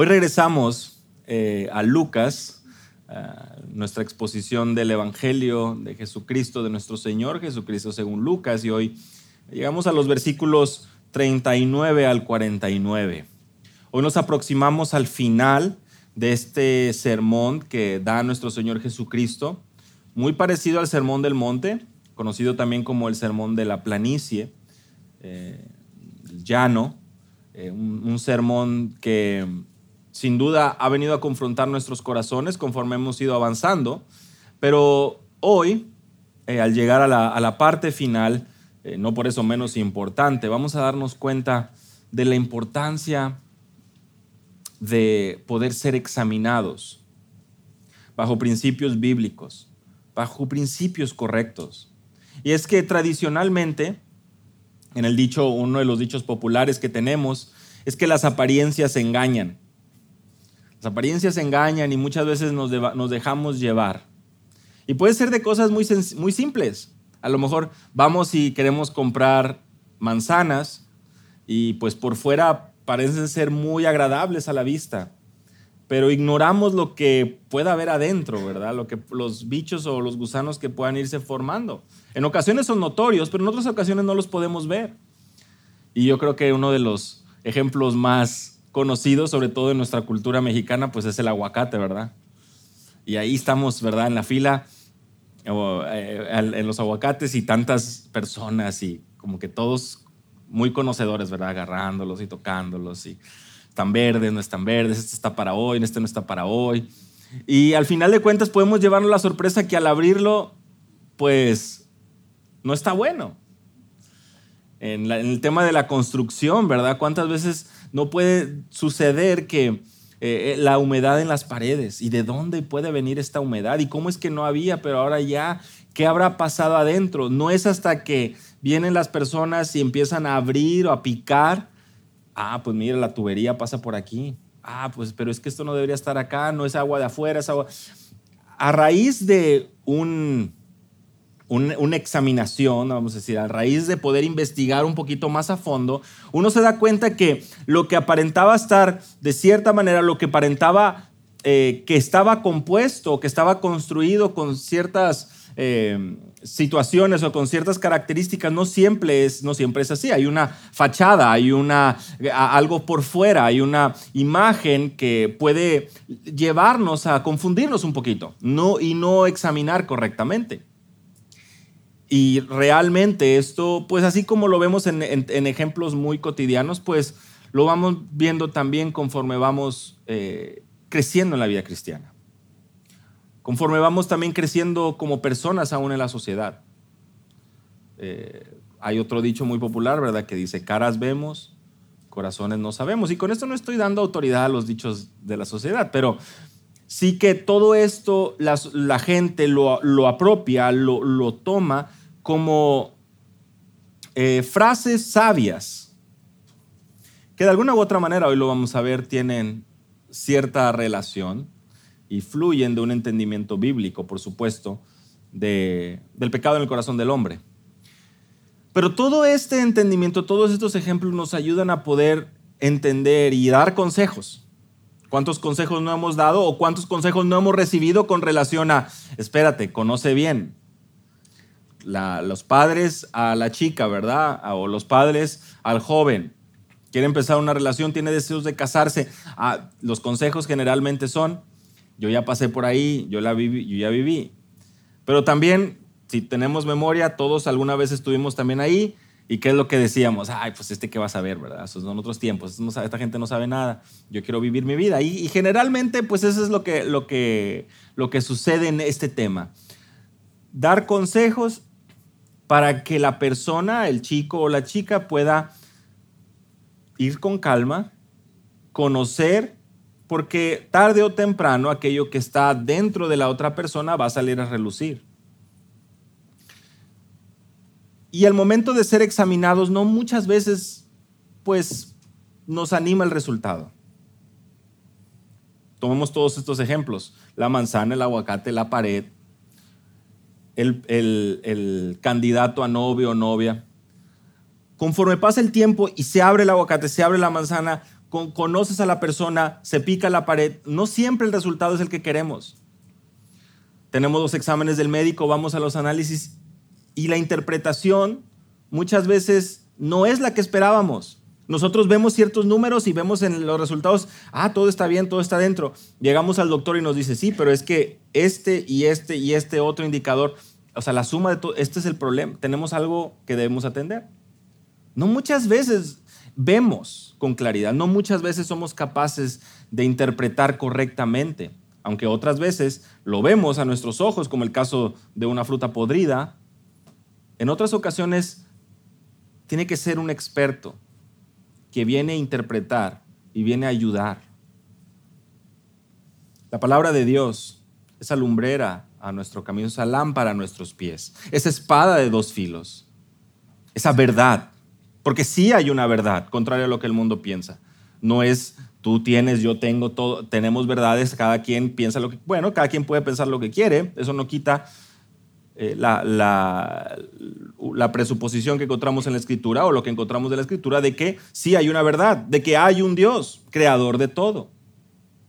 Hoy regresamos eh, a Lucas, nuestra exposición del Evangelio de Jesucristo, de nuestro Señor Jesucristo según Lucas, y hoy llegamos a los versículos 39 al 49. Hoy nos aproximamos al final de este sermón que da nuestro Señor Jesucristo, muy parecido al Sermón del Monte, conocido también como el Sermón de la Planicie, eh, llano, eh, un sermón que sin duda ha venido a confrontar nuestros corazones conforme hemos ido avanzando, pero hoy, eh, al llegar a la, parte final, eh, no por eso menos importante, vamos a darnos cuenta de la importancia de poder ser examinados bajo principios bíblicos, bajo principios correctos. Y es que tradicionalmente, en el dicho, uno de los dichos populares que tenemos, es que las apariencias engañan. Las apariencias engañan y muchas veces nos, dejamos llevar. Y puede ser de cosas muy, muy simples. A lo mejor vamos y queremos comprar manzanas y pues por fuera parecen ser muy agradables a la vista, pero ignoramos lo que pueda haber adentro, ¿verdad? Lo que los bichos o los gusanos que puedan irse formando. En ocasiones son notorios, pero en otras ocasiones no los podemos ver. Y yo creo que uno de los ejemplos más conocido, sobre todo en nuestra cultura mexicana, pues es el aguacate, ¿verdad? Y ahí estamos, ¿verdad? En la fila, eh, en los aguacates y tantas personas y como que todos muy conocedores, ¿verdad? Agarrándolos y tocándolos y están verdes, no están verdes, este está para hoy, este no está para hoy. Y al final de cuentas podemos llevarnos la sorpresa que al abrirlo, pues no está bueno. En, el tema de la construcción, ¿verdad? ¿Cuántas veces no puede suceder que eh, la humedad en las paredes y de dónde puede venir esta humedad y cómo es que no había, pero ahora ya, ¿qué habrá pasado adentro? No es hasta que vienen las personas y empiezan a abrir o a picar. Ah, pues mira, la tubería pasa por aquí. Ah, pues pero es que esto no debería estar acá, no es agua de afuera, es agua... A raíz de un una examinación, vamos a decir, a raíz de poder investigar un poquito más a fondo, uno se da cuenta que lo que aparentaba estar de cierta manera, lo que aparentaba eh, que estaba compuesto, que estaba construido con ciertas eh, situaciones o con ciertas características, no siempre, es, no siempre es así. Hay una fachada, hay una, algo por fuera, hay una imagen que puede llevarnos a confundirnos un poquito y no examinar correctamente. Y realmente esto, pues así como lo vemos en, ejemplos muy cotidianos, pues lo vamos viendo también conforme vamos eh, creciendo en la vida cristiana. Conforme vamos también creciendo como personas aún en la sociedad. Eh, hay otro dicho muy popular, ¿verdad? Que dice, caras vemos, corazones no sabemos. Y con esto no estoy dando autoridad a los dichos de la sociedad, pero sí que todo esto la, gente lo, lo apropia, lo, lo, toma como eh, frases sabias, que de alguna u otra manera, hoy lo vamos a ver, tienen cierta relación y fluyen de un entendimiento bíblico, por supuesto, del pecado en el corazón del hombre. Pero todo este entendimiento, todos estos ejemplos nos ayudan a poder entender y dar consejos. ¿Cuántos consejos no hemos dado o cuántos consejos no hemos recibido con relación a, espérate, conoce bien, los padres a la chica, ¿verdad? O los padres al joven. Quiere empezar una relación, tiene deseos de casarse. Ah, los consejos generalmente son, yo ya pasé por ahí, yo, la viví, yo ya viví. Pero también, si tenemos memoria, todos alguna vez estuvimos también ahí. ¿Y qué es lo que decíamos? Ay, pues este que va a saber, ¿verdad? Esos son otros tiempos. esta gente no sabe nada. Yo quiero vivir mi vida. Y, y, generalmente, pues eso es lo que, lo, que, lo que sucede en este tema. Dar consejos para que la persona, el chico o la chica pueda ir con calma, conocer, porque tarde o temprano aquello que está dentro de la otra persona va a salir a relucir. Y el momento de ser examinados no muchas veces pues nos anima el resultado. Tomemos todos estos ejemplos, la manzana, el aguacate, la pared, el, candidato a novio o novia. Conforme pasa el tiempo y se abre el aguacate, se abre la manzana, conoces a la persona, se pica la pared, no siempre el resultado es el que queremos. Tenemos los exámenes del médico, vamos a los análisis y la interpretación muchas veces no es la que esperábamos. Nosotros vemos ciertos números y vemos en los resultados, ah, todo está bien, todo está dentro. Llegamos al doctor y nos dice, sí, pero es que este y este y este otro indicador, o sea, la suma de todo, este es el problema. Tenemos algo que debemos atender. No muchas veces vemos con claridad, no muchas veces somos capaces de interpretar correctamente, aunque otras veces lo vemos a nuestros ojos, como el caso de una fruta podrida. En otras ocasiones tiene que ser un experto que viene a interpretar y viene a ayudar. La palabra de Dios, esa lumbrera a nuestro camino, esa lámpara a nuestros pies, esa espada de dos filos, esa verdad, porque sí hay una verdad, contrario a lo que el mundo piensa. No es tú tienes, yo tengo, todo, tenemos verdades, cada quien piensa lo que, bueno, cada quien puede pensar lo que quiere, eso no quita eh, la, la, presuposición que encontramos en la escritura o lo que encontramos de la escritura de que sí hay una verdad, de que hay un Dios, creador de todo.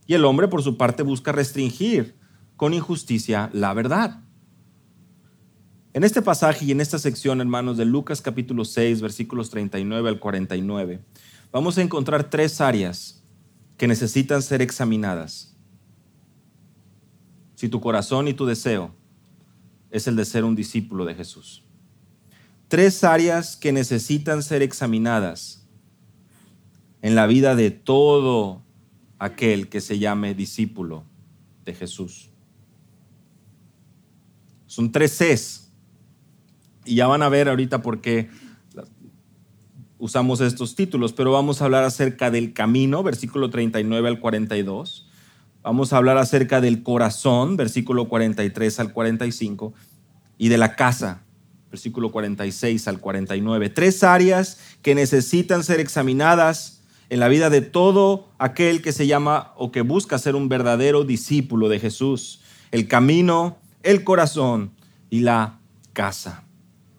Y el hombre por su parte busca restringir con injusticia la verdad. En este pasaje y en esta sección, hermanos, de Lucas capítulo 6, versículos 39 al 49, vamos a encontrar tres áreas que necesitan ser examinadas. Si tu corazón y tu deseo es el de ser un discípulo de Jesús. Tres áreas que necesitan ser examinadas en la vida de todo aquel que se llame discípulo de Jesús. Son tres Cs. Y ya van a ver ahorita por qué usamos estos títulos, pero vamos a hablar acerca del camino, versículo 39 al 42 Vamos a hablar acerca del corazón, versículo 43 al 45, y de la casa, versículo 46 al 49. Tres áreas que necesitan ser examinadas en la vida de todo aquel que se llama o que busca ser un verdadero discípulo de Jesús. El camino, el corazón y la casa.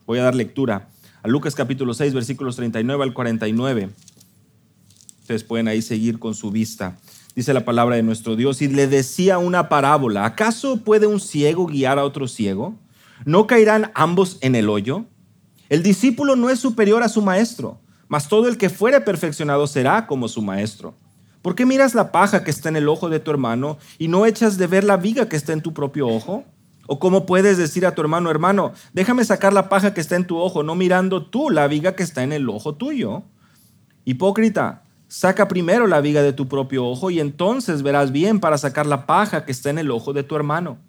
Voy a dar lectura a Lucas capítulo 6, versículos 39 al 49. Ustedes pueden ahí seguir con su vista dice la palabra de nuestro Dios, y le decía una parábola, ¿acaso puede un ciego guiar a otro ciego? ¿No caerán ambos en el hoyo? El discípulo no es superior a su maestro, mas todo el que fuere perfeccionado será como su maestro. ¿Por qué miras la paja que está en el ojo de tu hermano y no echas de ver la viga que está en tu propio ojo? ¿O cómo puedes decir a tu hermano, hermano, déjame sacar la paja que está en tu ojo, no mirando tú la viga que está en el ojo tuyo? Hipócrita, Saca primero la viga de tu propio ojo y entonces verás bien para sacar la paja que está en el ojo de tu hermano.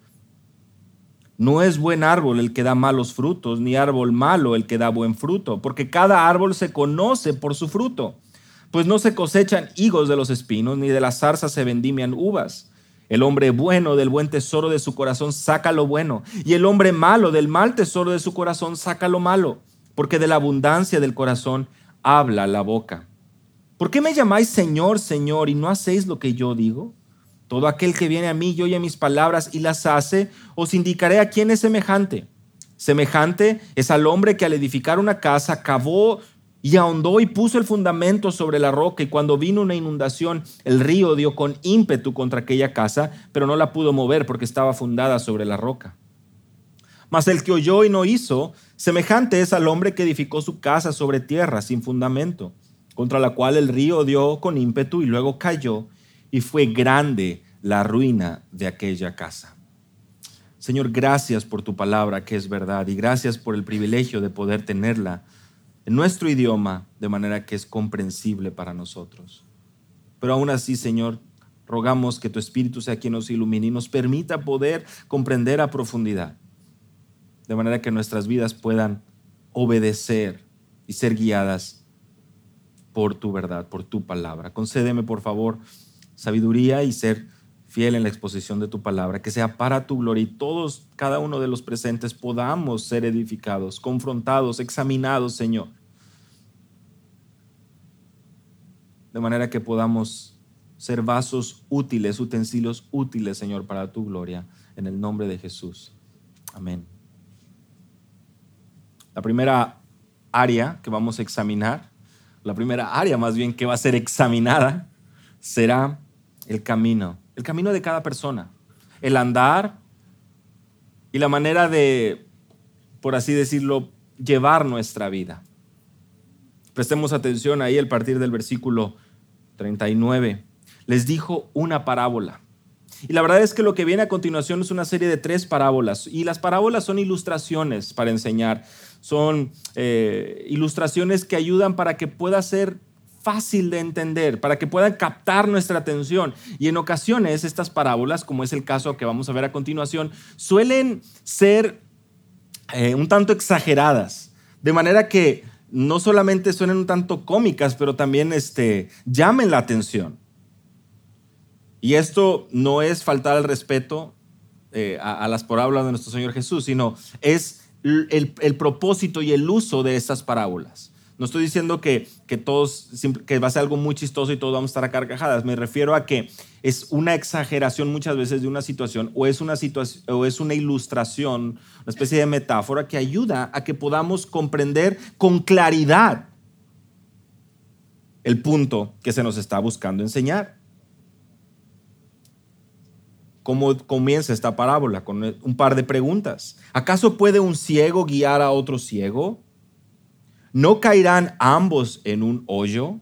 No es buen árbol el que da malos frutos, ni árbol malo el que da buen fruto, porque cada árbol se conoce por su fruto. Pues no se cosechan higos de los espinos, ni de las zarzas se vendimian uvas. El hombre bueno del buen tesoro de su corazón saca lo bueno, y el hombre malo del mal tesoro de su corazón saca lo malo, porque de la abundancia del corazón habla la boca. ¿Por qué me llamáis Señor, Señor, y no hacéis lo que yo digo? Todo aquel que viene a mí y oye mis palabras y las hace, os indicaré a quién es semejante. Semejante es al hombre que al edificar una casa cavó y ahondó y puso el fundamento sobre la roca y cuando vino una inundación, el río dio con ímpetu contra aquella casa, pero no la pudo mover porque estaba fundada sobre la roca. Mas el que oyó y no hizo, semejante es al hombre que edificó su casa sobre tierra sin fundamento contra la cual el río dio con ímpetu y luego cayó, y fue grande la ruina de aquella casa. Señor, gracias por tu palabra que es verdad y gracias por el privilegio de poder tenerla en nuestro idioma de manera que es comprensible para nosotros. Pero aún así, Señor, rogamos que tu Espíritu sea quien nos ilumine y nos permita poder comprender a profundidad, de manera que nuestras vidas puedan obedecer y ser guiadas por tu verdad, por tu palabra. Concédeme, por favor, sabiduría y ser fiel en la exposición de tu palabra, que sea para tu gloria y todos, cada uno de los presentes, podamos ser edificados, confrontados, examinados, Señor. De manera que podamos ser vasos útiles, utensilios útiles, Señor, para tu gloria, en el nombre de Jesús. Amén. La primera área que vamos a examinar la primera área más bien que va a ser examinada, será el camino, el camino de cada persona, el andar y la manera de, por así decirlo, llevar nuestra vida. Prestemos atención ahí al partir del versículo 39. Les dijo una parábola. Y la verdad es que lo que viene a continuación es una serie de tres parábolas. Y las parábolas son ilustraciones para enseñar. Son eh, ilustraciones que ayudan para que pueda ser fácil de entender, para que puedan captar nuestra atención. Y en ocasiones estas parábolas, como es el caso que vamos a ver a continuación, suelen ser eh, un tanto exageradas. De manera que no solamente suenen un tanto cómicas, pero también este, llamen la atención. Y esto no es faltar al respeto eh, a, las parábolas de nuestro Señor Jesús, sino es el, el propósito y el uso de estas parábolas. No estoy diciendo que, que, todos, que va a ser algo muy chistoso y todos vamos a estar a carcajadas. Me refiero a que es una exageración muchas veces de una situación o es una, situación, o es una ilustración, una especie de metáfora que ayuda a que podamos comprender con claridad el punto que se nos está buscando enseñar. ¿Cómo comienza esta parábola? Con un par de preguntas. ¿Acaso puede un ciego guiar a otro ciego? ¿No caerán ambos en un hoyo?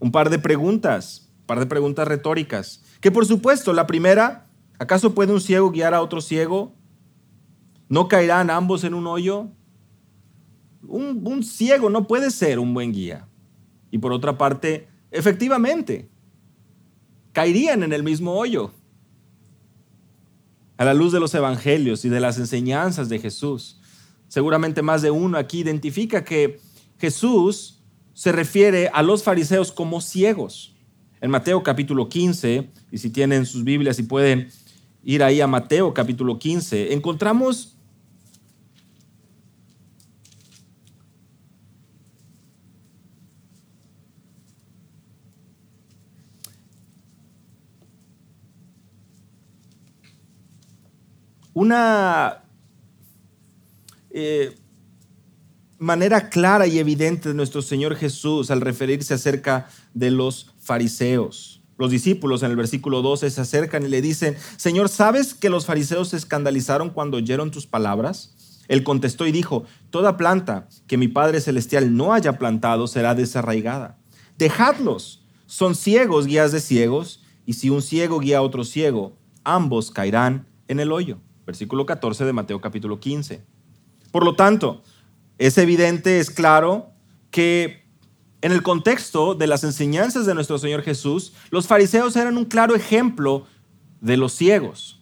Un par de preguntas, un par de preguntas retóricas. Que por supuesto, la primera, ¿acaso puede un ciego guiar a otro ciego? ¿No caerán ambos en un hoyo? Un, un ciego no puede ser un buen guía. Y por otra parte, efectivamente, caerían en el mismo hoyo. A la luz de los evangelios y de las enseñanzas de Jesús, seguramente más de uno aquí identifica que Jesús se refiere a los fariseos como ciegos. En Mateo capítulo 15, y si tienen sus Biblias y pueden ir ahí a Mateo capítulo 15, encontramos una eh, manera clara y evidente de nuestro Señor Jesús al referirse acerca de los fariseos. Los discípulos en el versículo 12 se acercan y le dicen, Señor, ¿sabes que los fariseos se escandalizaron cuando oyeron tus palabras? Él contestó y dijo, Toda planta que mi Padre Celestial no haya plantado será desarraigada. Dejadlos, son ciegos guías de ciegos, y si un ciego guía a otro ciego, ambos caerán en el hoyo. Versículo 14 de Mateo capítulo 15. Por lo tanto, es evidente, es claro que en el contexto de las enseñanzas de nuestro Señor Jesús, los fariseos eran un claro ejemplo de los ciegos.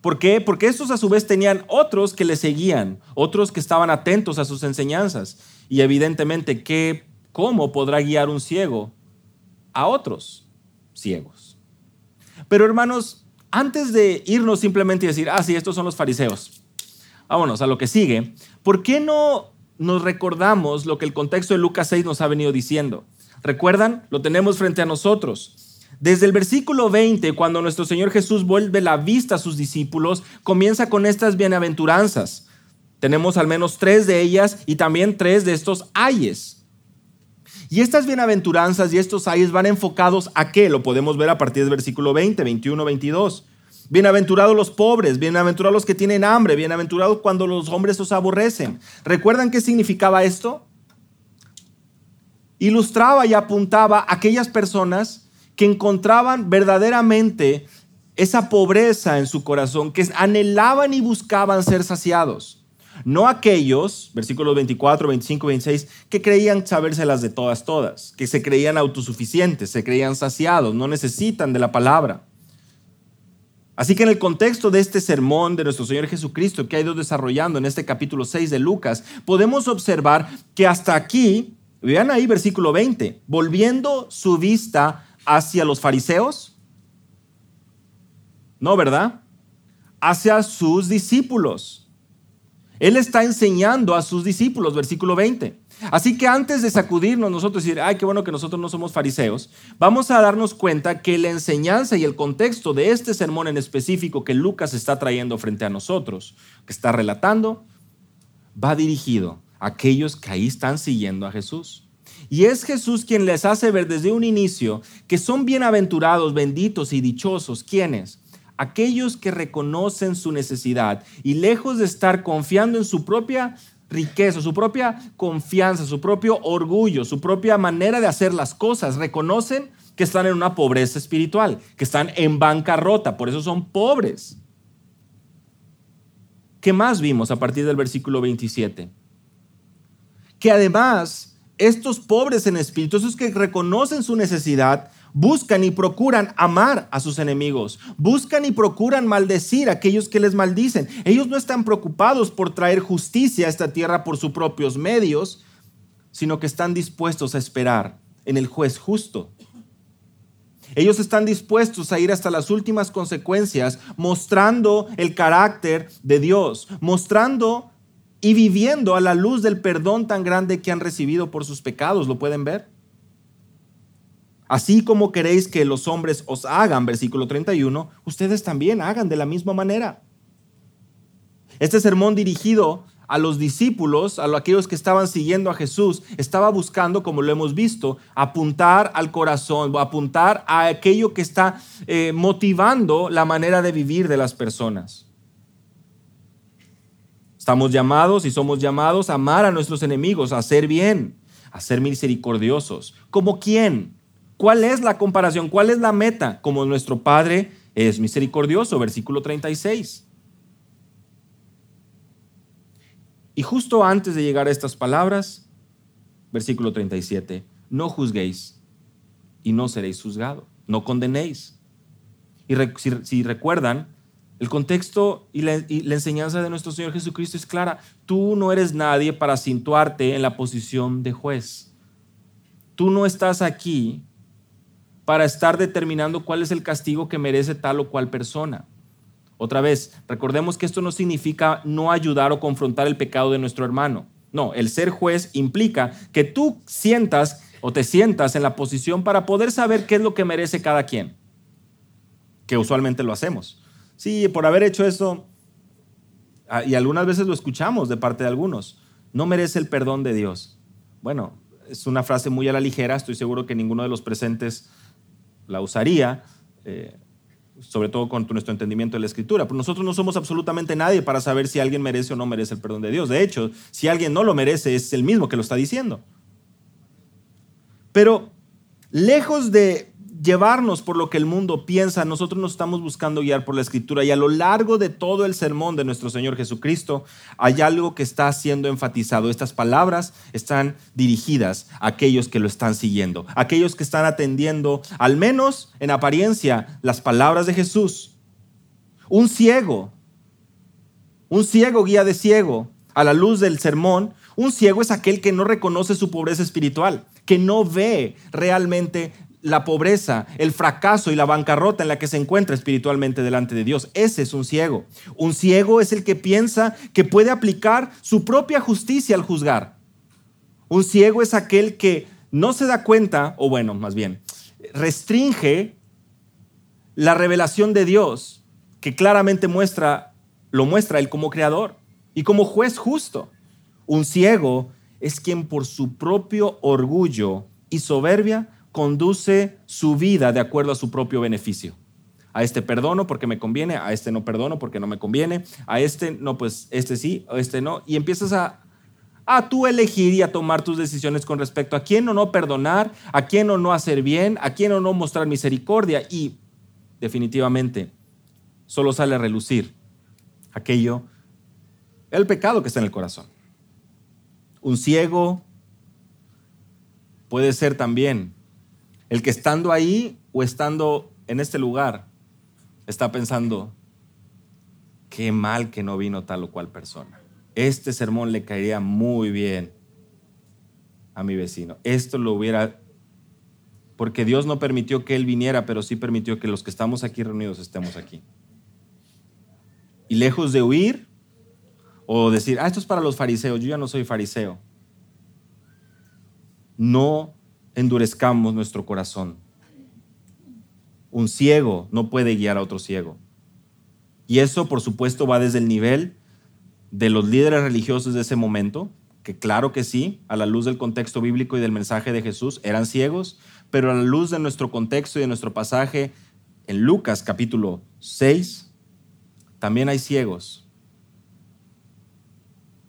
¿Por qué? Porque estos a su vez tenían otros que le seguían, otros que estaban atentos a sus enseñanzas. Y evidentemente, ¿qué, ¿cómo podrá guiar un ciego a otros ciegos? Pero hermanos, antes de irnos simplemente y decir, ah, sí, estos son los fariseos, vámonos a lo que sigue, ¿por qué no nos recordamos lo que el contexto de Lucas 6 nos ha venido diciendo? ¿Recuerdan? Lo tenemos frente a nosotros. Desde el versículo 20, cuando nuestro Señor Jesús vuelve la vista a sus discípulos, comienza con estas bienaventuranzas. Tenemos al menos tres de ellas y también tres de estos ayes. Y estas bienaventuranzas y estos ayes van enfocados a qué? Lo podemos ver a partir del versículo 20, 21, 22. Bienaventurados los pobres, bienaventurados los que tienen hambre, bienaventurados cuando los hombres os aborrecen. ¿Recuerdan qué significaba esto? Ilustraba y apuntaba a aquellas personas que encontraban verdaderamente esa pobreza en su corazón, que anhelaban y buscaban ser saciados. No aquellos, versículos 24, 25, 26, que creían sabérselas de todas, todas, que se creían autosuficientes, se creían saciados, no necesitan de la palabra. Así que en el contexto de este sermón de nuestro Señor Jesucristo que ha ido desarrollando en este capítulo 6 de Lucas, podemos observar que hasta aquí, vean ahí versículo 20, volviendo su vista hacia los fariseos, no, ¿verdad? Hacia sus discípulos. Él está enseñando a sus discípulos, versículo 20. Así que antes de sacudirnos nosotros y decir, ay, qué bueno que nosotros no somos fariseos, vamos a darnos cuenta que la enseñanza y el contexto de este sermón en específico que Lucas está trayendo frente a nosotros, que está relatando, va dirigido a aquellos que ahí están siguiendo a Jesús. Y es Jesús quien les hace ver desde un inicio que son bienaventurados, benditos y dichosos. ¿Quiénes? Aquellos que reconocen su necesidad y lejos de estar confiando en su propia riqueza, su propia confianza, su propio orgullo, su propia manera de hacer las cosas, reconocen que están en una pobreza espiritual, que están en bancarrota, por eso son pobres. ¿Qué más vimos a partir del versículo 27? Que además estos pobres en espíritu, esos que reconocen su necesidad, buscan y procuran amar a sus enemigos, buscan y procuran maldecir a aquellos que les maldicen. Ellos no están preocupados por traer justicia a esta tierra por sus propios medios, sino que están dispuestos a esperar en el juez justo. Ellos están dispuestos a ir hasta las últimas consecuencias, mostrando el carácter de Dios, mostrando y viviendo a la luz del perdón tan grande que han recibido por sus pecados. ¿Lo pueden ver? Así como queréis que los hombres os hagan, versículo 31, ustedes también hagan de la misma manera. Este sermón dirigido a los discípulos, a aquellos que estaban siguiendo a Jesús, estaba buscando, como lo hemos visto, apuntar al corazón, apuntar a aquello que está eh, motivando la manera de vivir de las personas. Estamos llamados y somos llamados a amar a nuestros enemigos, a hacer bien, a ser misericordiosos. ¿Como quién? ¿Cuál es la comparación? ¿Cuál es la meta? Como nuestro Padre es misericordioso, versículo 36. Y justo antes de llegar a estas palabras, versículo 37, no juzguéis y no seréis juzgados, no condenéis. Y si, recuerdan, el contexto y la, y la, enseñanza de nuestro Señor Jesucristo es clara. Tú no eres nadie para situarte en la posición de juez. Tú no estás aquí para estar determinando cuál es el castigo que merece tal o cual persona. Otra vez, recordemos que esto no significa no ayudar o confrontar el pecado de nuestro hermano. No, el ser juez implica que tú sientas o te sientas en la posición para poder saber qué es lo que merece cada quien, que usualmente lo hacemos. Sí, por haber hecho eso, ah, y algunas veces lo escuchamos de parte de algunos, no merece el perdón de Dios. Bueno, es una frase muy a la ligera, estoy seguro que ninguno de los presentes la usaría, eh, sobre todo con nuestro entendimiento de la escritura. Pero nosotros no somos absolutamente nadie para saber si alguien merece o no merece el perdón de Dios. De hecho, si alguien no lo merece, es el mismo que lo está diciendo. Pero lejos de llevarnos por lo que el mundo piensa, nosotros nos estamos buscando guiar por la escritura y a lo largo de todo el sermón de nuestro Señor Jesucristo hay algo que está siendo enfatizado. Estas palabras están dirigidas a aquellos que lo están siguiendo, aquellos que están atendiendo, al menos en apariencia, las palabras de Jesús. Un ciego, un ciego guía de ciego a la luz del sermón, un ciego es aquel que no reconoce su pobreza espiritual, que no ve realmente la pobreza, el fracaso y la bancarrota en la que se encuentra espiritualmente delante de Dios. Ese es un ciego. Un ciego es el que piensa que puede aplicar su propia justicia al juzgar. Un ciego es aquel que no se da cuenta, o bueno, más bien, restringe la revelación de Dios, que claramente muestra, lo muestra él como creador y como juez justo. Un ciego es quien por su propio orgullo y soberbia conduce su vida de acuerdo a su propio beneficio. A este perdono porque me conviene, a este no perdono porque no me conviene, a este no, pues este sí, a este no. Y empiezas a, a tú elegir y a tomar tus decisiones con respecto a quién o no perdonar, a quién o no hacer bien, a quién o no mostrar misericordia. Y definitivamente solo sale a relucir aquello, el pecado que está en el corazón. Un ciego puede ser también el que estando ahí o estando en este lugar está pensando, qué mal que no vino tal o cual persona. Este sermón le caería muy bien a mi vecino. Esto lo hubiera, porque Dios no permitió que él viniera, pero sí permitió que los que estamos aquí reunidos estemos aquí. Y lejos de huir o decir, ah, esto es para los fariseos, yo ya no soy fariseo. No endurezcamos nuestro corazón. Un ciego no puede guiar a otro ciego. Y eso, por supuesto, va desde el nivel de los líderes religiosos de ese momento, que claro que sí, a la luz del contexto bíblico y del mensaje de Jesús, eran ciegos, pero a la luz de nuestro contexto y de nuestro pasaje en Lucas capítulo 6, también hay ciegos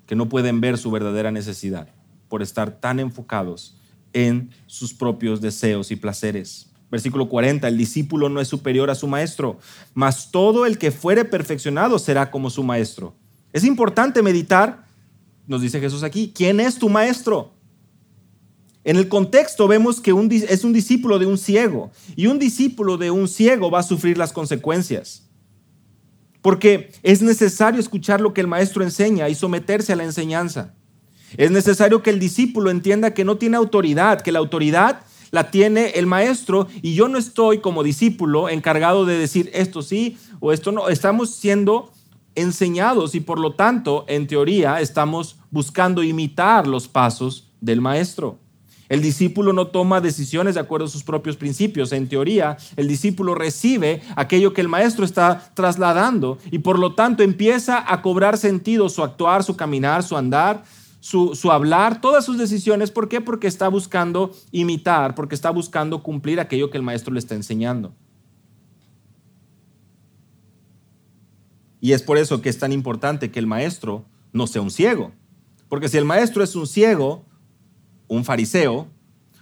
que no pueden ver su verdadera necesidad por estar tan enfocados en sus propios deseos y placeres. Versículo 40, el discípulo no es superior a su maestro, mas todo el que fuere perfeccionado será como su maestro. Es importante meditar, nos dice Jesús aquí, ¿quién es tu maestro? En el contexto vemos que es un discípulo de un ciego y un discípulo de un ciego va a sufrir las consecuencias. Porque es necesario escuchar lo que el maestro enseña y someterse a la enseñanza. Es necesario que el discípulo entienda que no tiene autoridad, que la autoridad la tiene el maestro y yo no estoy como discípulo encargado de decir esto sí o esto no. Estamos siendo enseñados y por lo tanto, en teoría, estamos buscando imitar los pasos del maestro. El discípulo no toma decisiones de acuerdo a sus propios principios. En teoría, el discípulo recibe aquello que el maestro está trasladando y por lo tanto empieza a cobrar sentido su actuar, su caminar, su andar, su, hablar, todas sus decisiones. ¿Por qué? Porque está buscando imitar, porque está buscando cumplir aquello que el maestro le está enseñando. Y es por eso que es tan importante que el maestro no sea un ciego. Porque si el maestro es un ciego, un fariseo,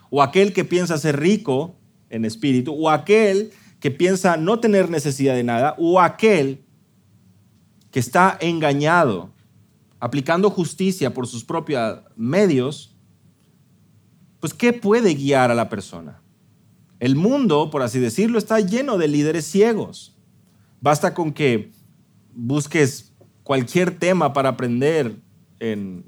o aquel que piensa ser rico en espíritu, o aquel que piensa no tener necesidad de nada, o aquel que está engañado aplicando justicia por sus propios medios, pues ¿qué puede guiar a la persona? El mundo, por así decirlo, está lleno de líderes ciegos. Basta con que busques cualquier tema para aprender en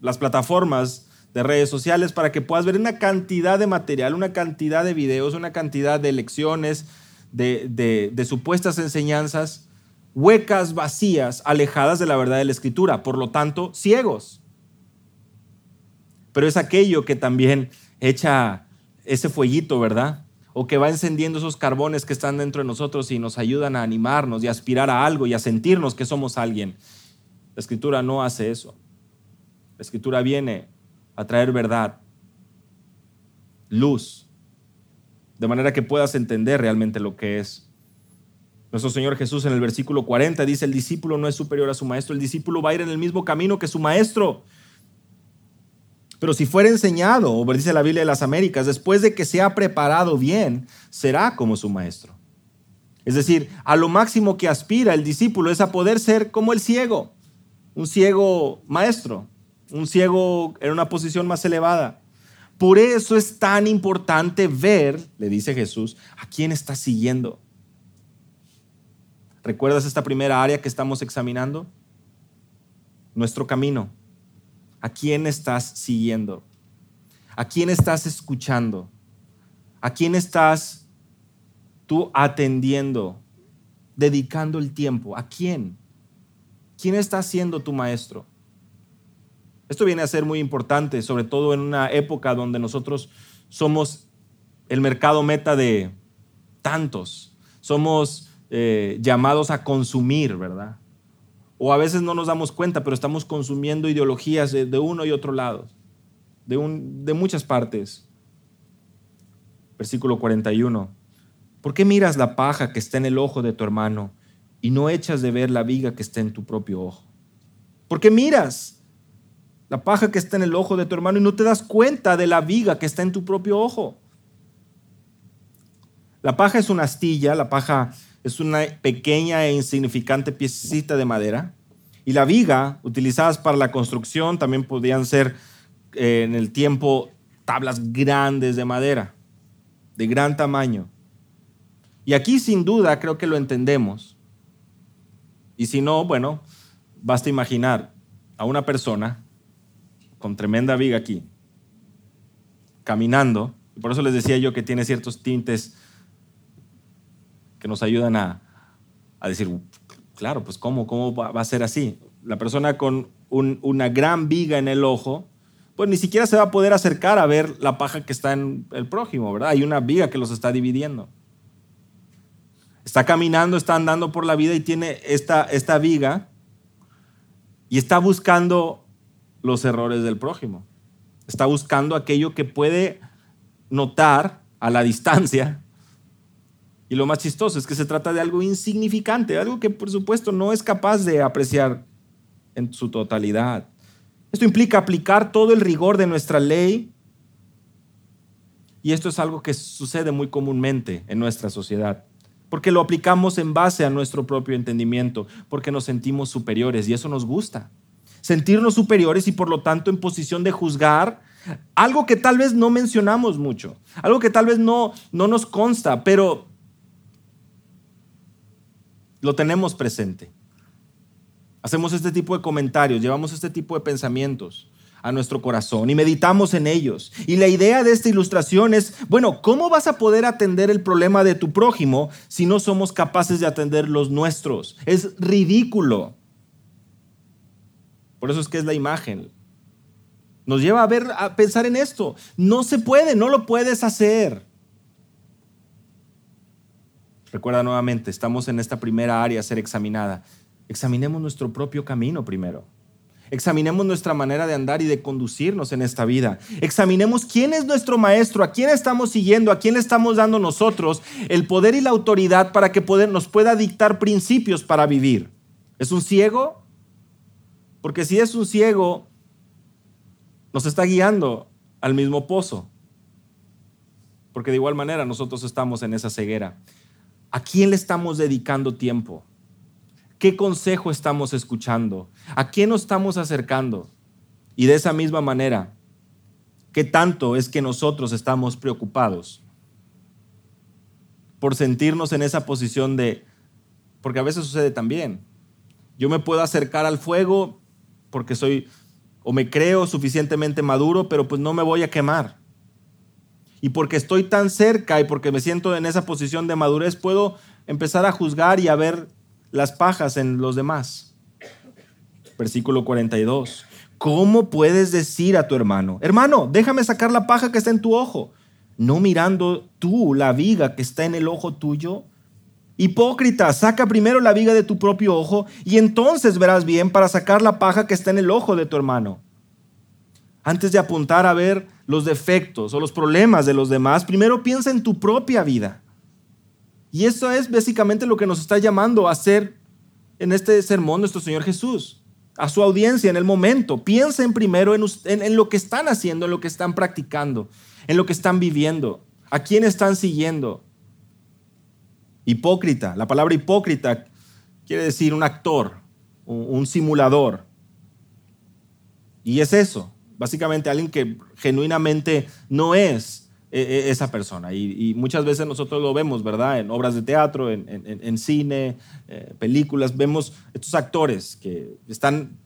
las plataformas de redes sociales para que puedas ver una cantidad de material, una cantidad de videos, una cantidad de lecciones, de, supuestas enseñanzas huecas, vacías, alejadas de la verdad de la escritura, por lo tanto, ciegos. Pero es aquello que también echa ese fueguito, ¿verdad? O que va encendiendo esos carbones que están dentro de nosotros y nos ayudan a animarnos y a aspirar a algo y a sentirnos que somos alguien. La escritura no hace eso. La escritura viene a traer verdad, luz, de manera que puedas entender realmente lo que es nuestro Señor Jesús en el versículo 40 dice, el discípulo no es superior a su maestro, el discípulo va a ir en el mismo camino que su maestro. Pero si fuera enseñado, o dice la Biblia de las Américas, después de que se ha preparado bien, será como su maestro. Es decir, a lo máximo que aspira el discípulo es a poder ser como el ciego, un ciego maestro, un ciego en una posición más elevada. Por eso es tan importante ver, le dice Jesús, a quién está siguiendo. ¿Recuerdas esta primera área que estamos examinando? Nuestro camino. ¿A quién estás siguiendo? ¿A quién estás escuchando? ¿A quién estás tú atendiendo, dedicando el tiempo? ¿A quién? ¿Quién está siendo tu maestro? Esto viene a ser muy importante, sobre todo en una época donde nosotros somos el mercado meta de tantos. Somos eh, llamados a consumir, ¿verdad? O a veces no nos damos cuenta, pero estamos consumiendo ideologías de, uno y otro lado, de, un, de muchas partes. Versículo 41. ¿Por qué miras la paja que está en el ojo de tu hermano y no echas de ver la viga que está en tu propio ojo? ¿Por qué miras la paja que está en el ojo de tu hermano y no te das cuenta de la viga que está en tu propio ojo? La paja es una astilla, la paja es una pequeña e insignificante piecita de madera. Y la viga, utilizadas para la construcción, también podían ser eh, en el tiempo tablas grandes de madera, de gran tamaño. Y aquí sin duda creo que lo entendemos. Y si no, bueno, basta imaginar a una persona con tremenda viga aquí, caminando. Por eso les decía yo que tiene ciertos tintes que nos ayudan a, decir, claro, pues ¿cómo, cómo va, a ser así? La persona con una gran viga en el ojo, pues ni siquiera se va a poder acercar a ver la paja que está en el prójimo, ¿verdad? Hay una viga que los está dividiendo. Está caminando, está andando por la vida y tiene esta, esta viga y está buscando los errores del prójimo. Está buscando aquello que puede notar a la distancia. Y lo más chistoso es que se trata de algo insignificante, algo que por supuesto no es capaz de apreciar en su totalidad. Esto implica aplicar todo el rigor de nuestra ley y esto es algo que sucede muy comúnmente en nuestra sociedad, porque lo aplicamos en base a nuestro propio entendimiento, porque nos sentimos superiores y eso nos gusta. Sentirnos superiores y por lo tanto en posición de juzgar algo que tal vez no mencionamos mucho, algo que tal vez no, no nos consta, pero lo tenemos presente. Hacemos este tipo de comentarios, llevamos este tipo de pensamientos a nuestro corazón y meditamos en ellos. Y la idea de esta ilustración es, bueno, ¿cómo vas a poder atender el problema de tu prójimo si no somos capaces de atender los nuestros? Es ridículo. Por eso es que es la imagen. Nos lleva a ver a pensar en esto. No se puede, no lo puedes hacer. Recuerda nuevamente, estamos en esta primera área a ser examinada. Examinemos nuestro propio camino primero. Examinemos nuestra manera de andar y de conducirnos en esta vida. Examinemos quién es nuestro maestro, a quién estamos siguiendo, a quién le estamos dando nosotros el poder y la autoridad para que nos pueda dictar principios para vivir. ¿Es un ciego? Porque si es un ciego, nos está guiando al mismo pozo. Porque de igual manera nosotros estamos en esa ceguera. ¿A quién le estamos dedicando tiempo? ¿Qué consejo estamos escuchando? ¿A quién nos estamos acercando? Y de esa misma manera, ¿qué tanto es que nosotros estamos preocupados por sentirnos en esa posición de, porque a veces sucede también, yo me puedo acercar al fuego porque soy o me creo suficientemente maduro, pero pues no me voy a quemar. Y porque estoy tan cerca y porque me siento en esa posición de madurez, puedo empezar a juzgar y a ver las pajas en los demás. Versículo 42. ¿Cómo puedes decir a tu hermano, hermano, déjame sacar la paja que está en tu ojo, no mirando tú la viga que está en el ojo tuyo? Hipócrita, saca primero la viga de tu propio ojo y entonces verás bien para sacar la paja que está en el ojo de tu hermano. Antes de apuntar a ver los defectos o los problemas de los demás, primero piensa en tu propia vida. Y eso es básicamente lo que nos está llamando a hacer en este sermón nuestro Señor Jesús, a su audiencia en el momento. Piensen primero en, en, lo que están haciendo, en lo que están practicando, en lo que están viviendo, a quién están siguiendo. Hipócrita, la palabra hipócrita quiere decir un actor, un simulador. Y es eso, básicamente alguien que genuinamente no es e, e, esa persona. Y, muchas veces nosotros lo vemos, ¿verdad? En obras de teatro, en, cine, eh, películas, vemos estos actores que están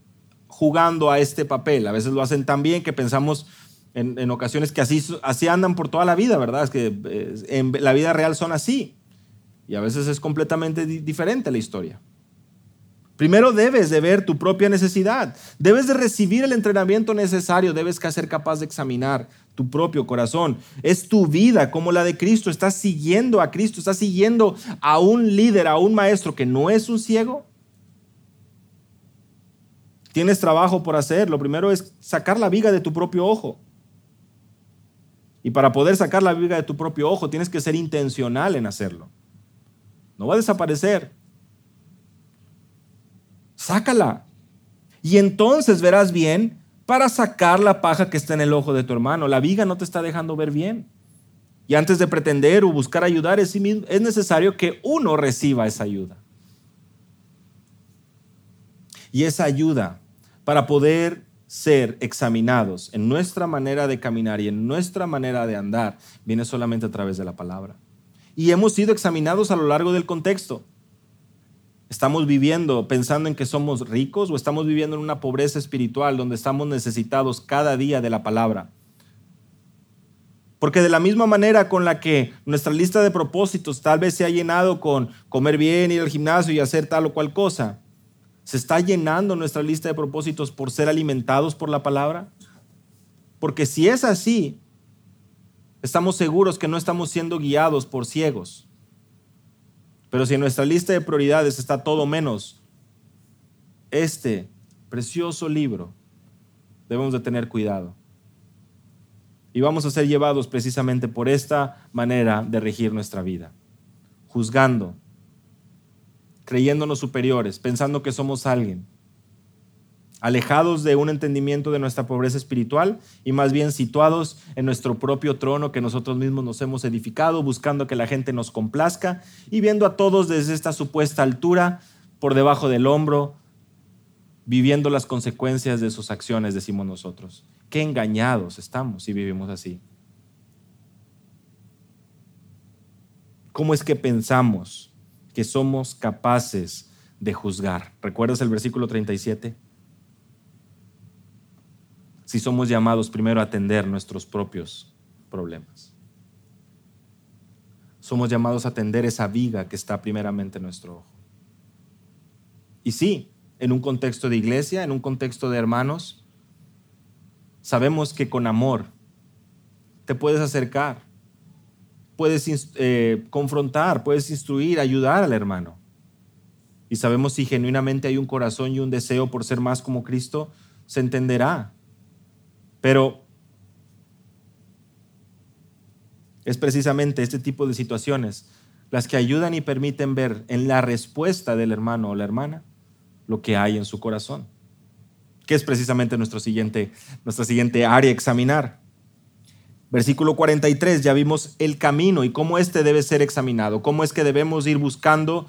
jugando a este papel. A veces lo hacen tan bien que pensamos en, ocasiones que así, así andan por toda la vida, ¿verdad? Es que eh, en la vida real son así. Y a veces es completamente diferente la historia. Primero debes de ver tu propia necesidad, debes de recibir el entrenamiento necesario, debes ser capaz de examinar tu propio corazón. Es tu vida como la de Cristo, estás siguiendo a Cristo, estás siguiendo a un líder, a un maestro que no es un ciego. Tienes trabajo por hacer, lo primero es sacar la viga de tu propio ojo. Y para poder sacar la viga de tu propio ojo tienes que ser intencional en hacerlo. No va a desaparecer, sácala. Y entonces verás bien para sacar la paja que está en el ojo de tu hermano. La viga no te está dejando ver bien. Y antes de pretender o buscar ayudar es necesario que uno reciba esa ayuda. Y esa ayuda para poder ser examinados en nuestra manera de caminar y en nuestra manera de andar viene solamente a través de la palabra. Y hemos sido examinados a lo largo del contexto. ¿Estamos viviendo pensando en que somos ricos o estamos viviendo en una pobreza espiritual donde estamos necesitados cada día de la palabra? Porque de la misma manera con la que nuestra lista de propósitos tal vez se ha llenado con comer bien, ir al gimnasio y hacer tal o cual cosa, ¿se está llenando nuestra lista de propósitos por ser alimentados por la palabra? Porque si es así, estamos seguros que no estamos siendo guiados por ciegos pero si en nuestra lista de prioridades está todo menos este precioso libro debemos de tener cuidado. Y vamos a ser llevados precisamente por esta manera de regir nuestra vida, juzgando, creyéndonos superiores, pensando que somos alguien, alejados de un entendimiento de nuestra pobreza espiritual y más bien situados en nuestro propio trono que nosotros mismos nos hemos edificado, buscando que la gente nos complazca y viendo a todos desde esta supuesta altura, por debajo del hombro, viviendo las consecuencias de sus acciones, decimos nosotros. Qué engañados estamos si vivimos así. ¿Cómo es que pensamos que somos capaces de juzgar? ¿Recuerdas el versículo 37? Si somos llamados primero a atender nuestros propios problemas. Somos llamados a atender esa viga que está primeramente en nuestro ojo. Y sí, en un contexto de iglesia, en un contexto de hermanos, sabemos que con amor te puedes acercar, puedes eh, confrontar, puedes instruir, ayudar al hermano. Y sabemos si genuinamente hay un corazón y un deseo por ser más como Cristo, se entenderá. Pero es precisamente este tipo de situaciones las que ayudan y permiten ver en la respuesta del hermano o la hermana lo que hay en su corazón, que es precisamente nuestro siguiente, nuestra siguiente área a examinar. Versículo 43, ya vimos el camino y cómo éste debe ser examinado, cómo es que debemos ir buscando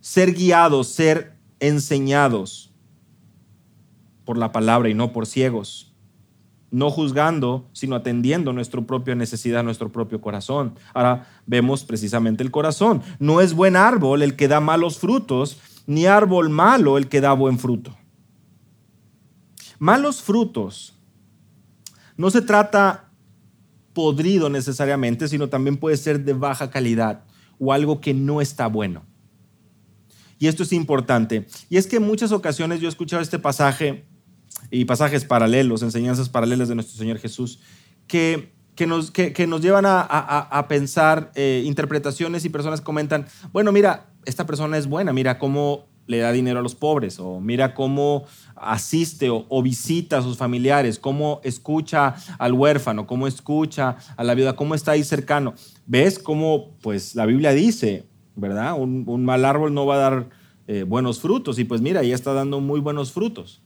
ser guiados, ser enseñados por la palabra y no por ciegos no juzgando, sino atendiendo nuestra propia necesidad, nuestro propio corazón. Ahora vemos precisamente el corazón. No es buen árbol el que da malos frutos, ni árbol malo el que da buen fruto. Malos frutos no se trata podrido necesariamente, sino también puede ser de baja calidad o algo que no está bueno. Y esto es importante. Y es que en muchas ocasiones yo he escuchado este pasaje y pasajes paralelos, enseñanzas paralelas de nuestro Señor Jesús, que, que, nos, que, nos llevan a, a, pensar eh, interpretaciones y personas comentan, bueno, mira, esta persona es buena, mira cómo le da dinero a los pobres, o mira cómo asiste o, visita a sus familiares, cómo escucha al huérfano, cómo escucha a la viuda, cómo está ahí cercano. ¿Ves cómo, pues la Biblia dice, ¿verdad? Un, mal árbol no va a dar eh, buenos frutos, y pues mira, ya está dando muy buenos frutos.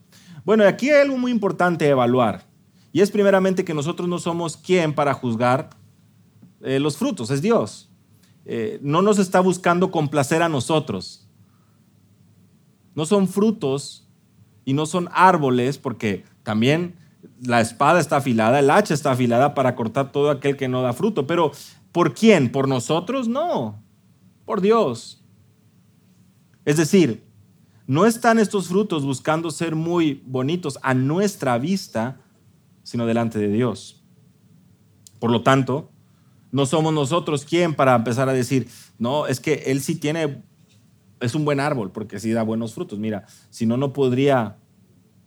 Bueno, aquí hay algo muy importante a evaluar, y es primeramente que nosotros no somos quien para juzgar eh, los frutos, es Dios. Eh, no nos está buscando complacer a nosotros. No son frutos y no son árboles, porque también la espada está afilada, el hacha está afilada para cortar todo aquel que no da fruto. Pero ¿por quién? ¿Por nosotros? No, por Dios. Es decir, no están estos frutos buscando ser muy bonitos a nuestra vista, sino delante de Dios. Por lo tanto, no somos nosotros quien para empezar a decir, no, es que él sí tiene, es un buen árbol porque sí da buenos frutos. Mira, si no, no podría,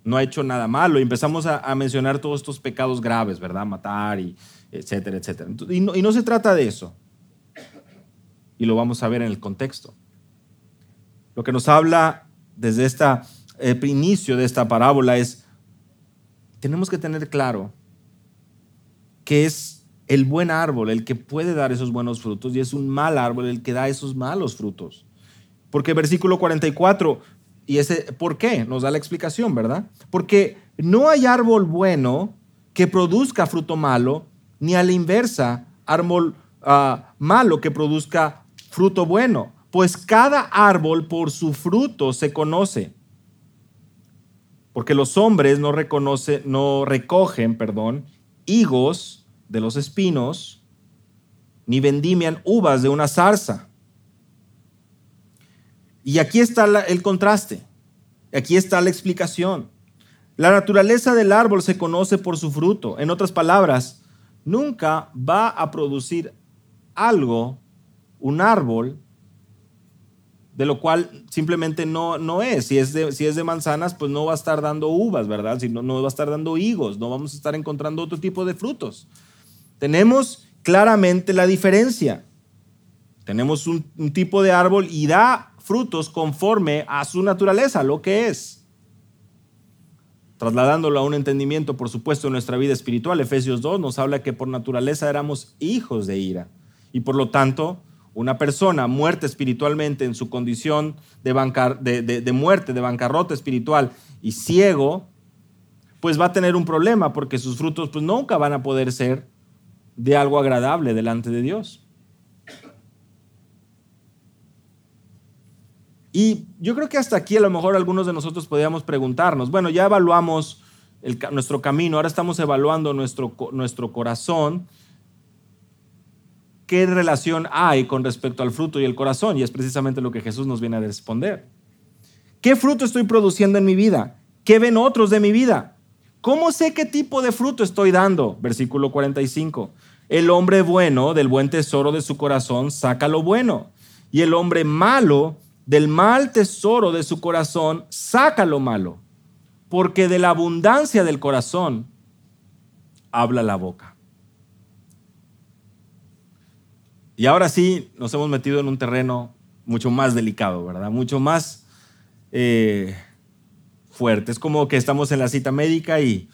no ha hecho nada malo. Y empezamos a, mencionar todos estos pecados graves, ¿verdad? Matar y etcétera, etcétera. Y no, y no se trata de eso. Y lo vamos a ver en el contexto. Lo que nos habla desde este inicio de esta parábola es, tenemos que tener claro que es el buen árbol, el que puede dar esos buenos frutos, y es un mal árbol el que da esos malos frutos. Porque versículo 44, y ese, ¿por qué? Nos da la explicación, ¿verdad? Porque no hay árbol bueno que produzca fruto malo, ni a la inversa, árbol ah, malo que produzca fruto bueno. Pues cada árbol por su fruto se conoce. Porque los hombres no, recogen, perdón, higos de los espinos, ni vendimian uvas de una zarza. Y aquí está el contraste, aquí está la explicación. La naturaleza del árbol se conoce por su fruto. En otras palabras, nunca va a producir algo, un árbol, de lo cual simplemente no, no es. Si es, de, si es de manzanas, pues no va a estar dando uvas, ¿verdad? Si no, va a estar dando higos, no vamos a estar encontrando otro tipo de frutos. Tenemos claramente la diferencia. Tenemos un, tipo de árbol y da frutos conforme a su naturaleza, lo que es. Trasladándolo a un entendimiento, por supuesto, en nuestra vida espiritual, Efesios 2 nos habla que por naturaleza éramos hijos de ira. Y por lo tanto, una persona muerta espiritualmente en su condición de, muerte, de bancarrota espiritual y ciego, pues va a tener un problema porque sus frutos pues, nunca van a poder ser de algo agradable delante de Dios. Y yo creo que hasta aquí a lo mejor algunos de nosotros podríamos preguntarnos, bueno, ya evaluamos nuestro camino, ahora estamos evaluando nuestro, nuestro corazón, ¿qué relación hay con respecto al fruto y el corazón? Y es precisamente lo que Jesús nos viene a responder. ¿Qué fruto estoy produciendo en mi vida? ¿Qué ven otros de mi vida? ¿Cómo sé qué tipo de fruto estoy dando? Versículo 45. El hombre bueno del buen tesoro de su corazón saca lo bueno, y el hombre malo del mal tesoro de su corazón saca lo malo, porque de la abundancia del corazón habla la boca. Y ahora sí nos hemos metido en un terreno mucho más delicado, ¿verdad? Mucho más eh, fuerte. Es como que estamos en la cita médica y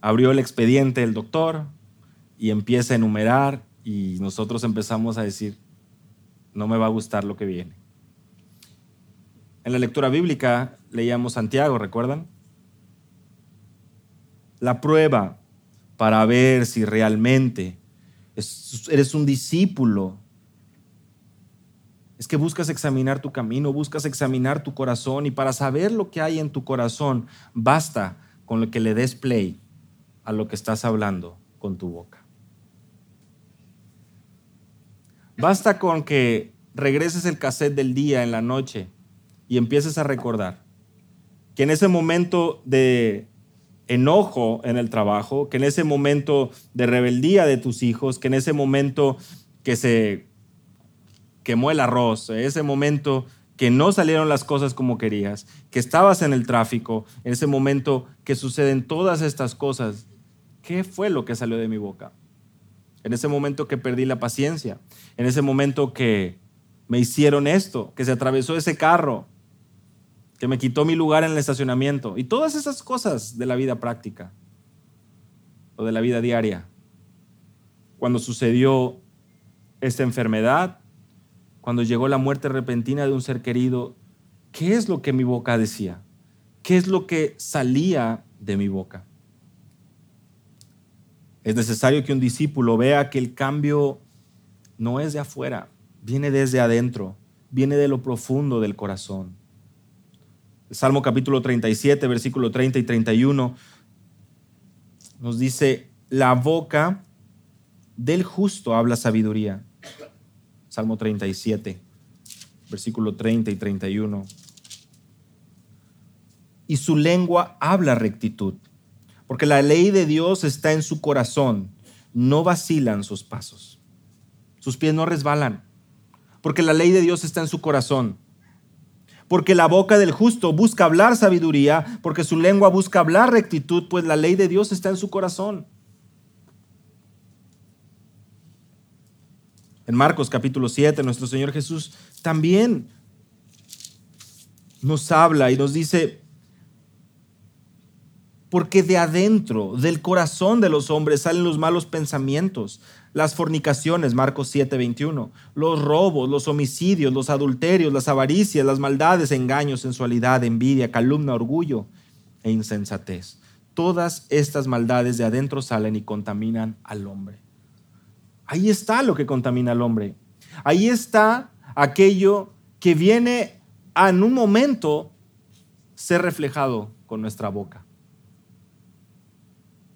abrió el expediente el doctor y empieza a enumerar y nosotros empezamos a decir, no me va a gustar lo que viene. En la lectura bíblica leíamos Santiago, ¿recuerdan? La prueba para ver si realmente eres un discípulo es que buscas examinar tu camino, buscas examinar tu corazón y para saber lo que hay en tu corazón, basta con lo que le des play a lo que estás hablando con tu boca. Basta con que regreses el cassette del día en la noche y empieces a recordar que en ese momento de enojo en el trabajo, que en ese momento de rebeldía de tus hijos, que en ese momento que se quemó el arroz, ese momento que no salieron las cosas como querías, que estabas en el tráfico, en ese momento que suceden todas estas cosas, ¿qué fue lo que salió de mi boca? En ese momento que perdí la paciencia, en ese momento que me hicieron esto, que se atravesó ese carro, que me quitó mi lugar en el estacionamiento y todas esas cosas de la vida práctica o de la vida diaria. Cuando sucedió esta enfermedad, cuando llegó la muerte repentina de un ser querido, ¿qué es lo que mi boca decía? ¿Qué es lo que salía de mi boca? Es necesario que un discípulo vea que el cambio no es de afuera, viene desde adentro, viene de lo profundo del corazón. Salmo capítulo 37, versículo 30 y 31, nos dice, la boca del justo habla sabiduría. Salmo 37, versículo 30 y 31. Y su lengua habla rectitud, porque la ley de Dios está en su corazón, no vacilan sus pasos. Sus pies no resbalan, porque la ley de Dios está en su corazón porque la boca del justo busca hablar sabiduría, porque su lengua busca hablar rectitud, pues la ley de Dios está en su corazón. En Marcos capítulo 7, nuestro Señor Jesús también nos habla y nos dice, porque de adentro, del corazón de los hombres salen los malos pensamientos, las fornicaciones, Marcos 7, 21, los robos, los homicidios, los adulterios, las avaricias, las maldades, engaños, sensualidad, envidia, calumnia, orgullo e insensatez. Todas estas maldades de adentro salen y contaminan al hombre. Ahí está lo que contamina al hombre. Ahí está aquello que viene a, en un momento ser reflejado con nuestra boca.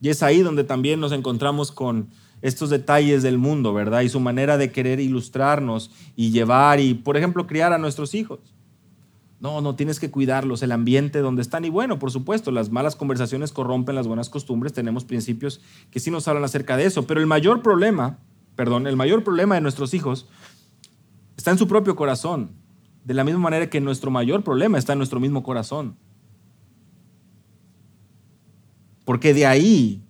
Y es ahí donde también nos encontramos con estos detalles del mundo, ¿verdad? Y su manera de querer ilustrarnos y llevar y, por ejemplo, criar a nuestros hijos. No, no tienes que cuidarlos, el ambiente donde están. Y bueno, por supuesto, las malas conversaciones corrompen las buenas costumbres. Tenemos principios que sí nos hablan acerca de eso. Pero el mayor problema, perdón, el mayor problema de nuestros hijos está en su propio corazón. De la misma manera que nuestro mayor problema está en nuestro mismo corazón. Porque de ahí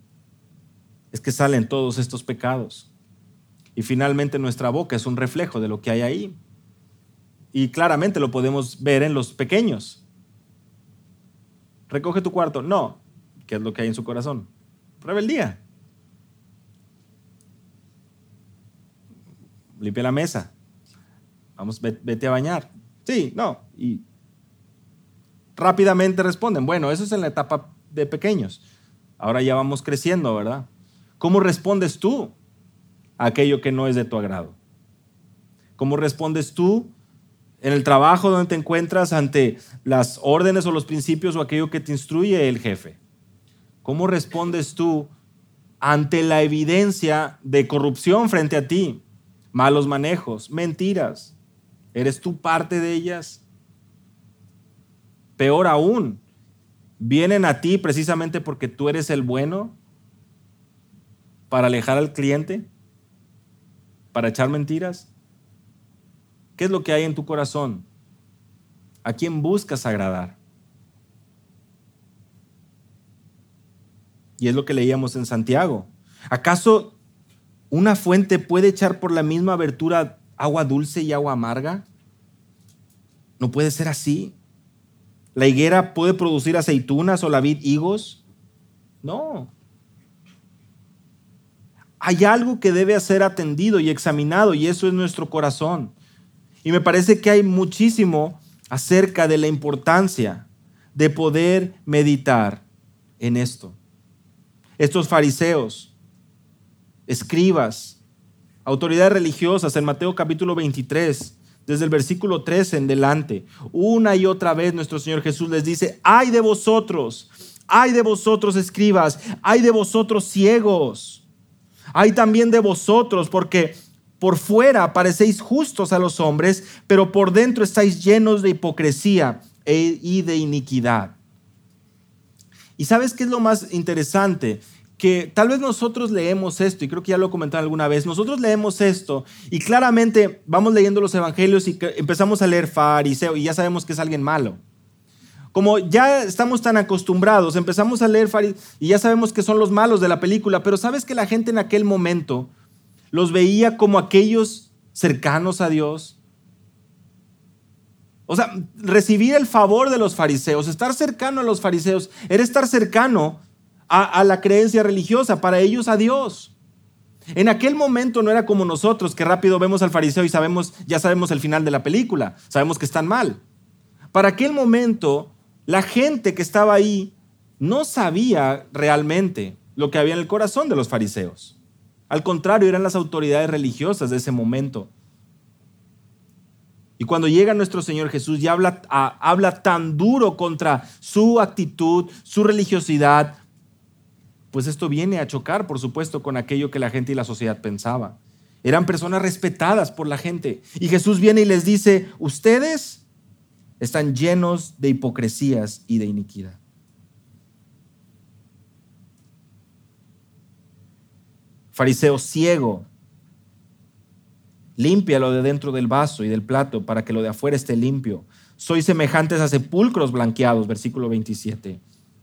es que salen todos estos pecados. Y finalmente nuestra boca es un reflejo de lo que hay ahí. Y claramente lo podemos ver en los pequeños. Recoge tu cuarto. No, ¿qué es lo que hay en su corazón? Rebeldía. Limpia la mesa. Vamos, vete a bañar. Sí, no. Y rápidamente responden, bueno, eso es en la etapa de pequeños. Ahora ya vamos creciendo, ¿verdad? ¿Cómo respondes tú a aquello que no es de tu agrado? ¿Cómo respondes tú en el trabajo donde te encuentras ante las órdenes o los principios o aquello que te instruye el jefe? ¿Cómo respondes tú ante la evidencia de corrupción frente a ti? Malos manejos, mentiras. ¿Eres tú parte de ellas? Peor aún, vienen a ti precisamente porque tú eres el bueno para alejar al cliente, para echar mentiras. ¿Qué es lo que hay en tu corazón? ¿A quién buscas agradar? Y es lo que leíamos en Santiago. ¿Acaso una fuente puede echar por la misma abertura agua dulce y agua amarga? No puede ser así. ¿La higuera puede producir aceitunas o la vid higos? No. Hay algo que debe ser atendido y examinado y eso es nuestro corazón. Y me parece que hay muchísimo acerca de la importancia de poder meditar en esto. Estos fariseos, escribas, autoridades religiosas en Mateo capítulo 23, desde el versículo 13 en delante, una y otra vez nuestro Señor Jesús les dice, ay de vosotros, ay de vosotros escribas, ay de vosotros ciegos, ay también de vosotros, porque por fuera parecéis justos a los hombres, pero por dentro estáis llenos de hipocresía e, y de iniquidad. ¿Y sabes qué es lo más interesante? que tal vez nosotros leemos esto, y creo que ya lo he comentado alguna vez, nosotros leemos esto y claramente vamos leyendo los evangelios y empezamos a leer fariseo y ya sabemos que es alguien malo. Como ya estamos tan acostumbrados, empezamos a leer y ya sabemos que son los malos de la película, pero sabes que la gente en aquel momento los veía como aquellos cercanos a Dios. O sea, recibir el favor de los fariseos, estar cercano a los fariseos, era estar cercano a, la creencia religiosa, para ellos a Dios. En aquel momento no era como nosotros, que rápido vemos al fariseo y sabemos, ya sabemos el final de la película, sabemos que están mal. Para aquel momento, la gente que estaba ahí no sabía realmente lo que había en el corazón de los fariseos. Al contrario, eran las autoridades religiosas de ese momento. Y cuando llega nuestro Señor Jesús y habla, habla tan duro contra su actitud, su religiosidad, pues esto viene a chocar, por supuesto, con aquello que la gente y la sociedad pensaba. Eran personas respetadas por la gente. Y Jesús viene y les dice, ustedes están llenos de hipocresías y de iniquidad. Fariseo ciego, limpia lo de dentro del vaso y del plato para que lo de afuera esté limpio. Soy semejantes a sepulcros blanqueados, versículo 27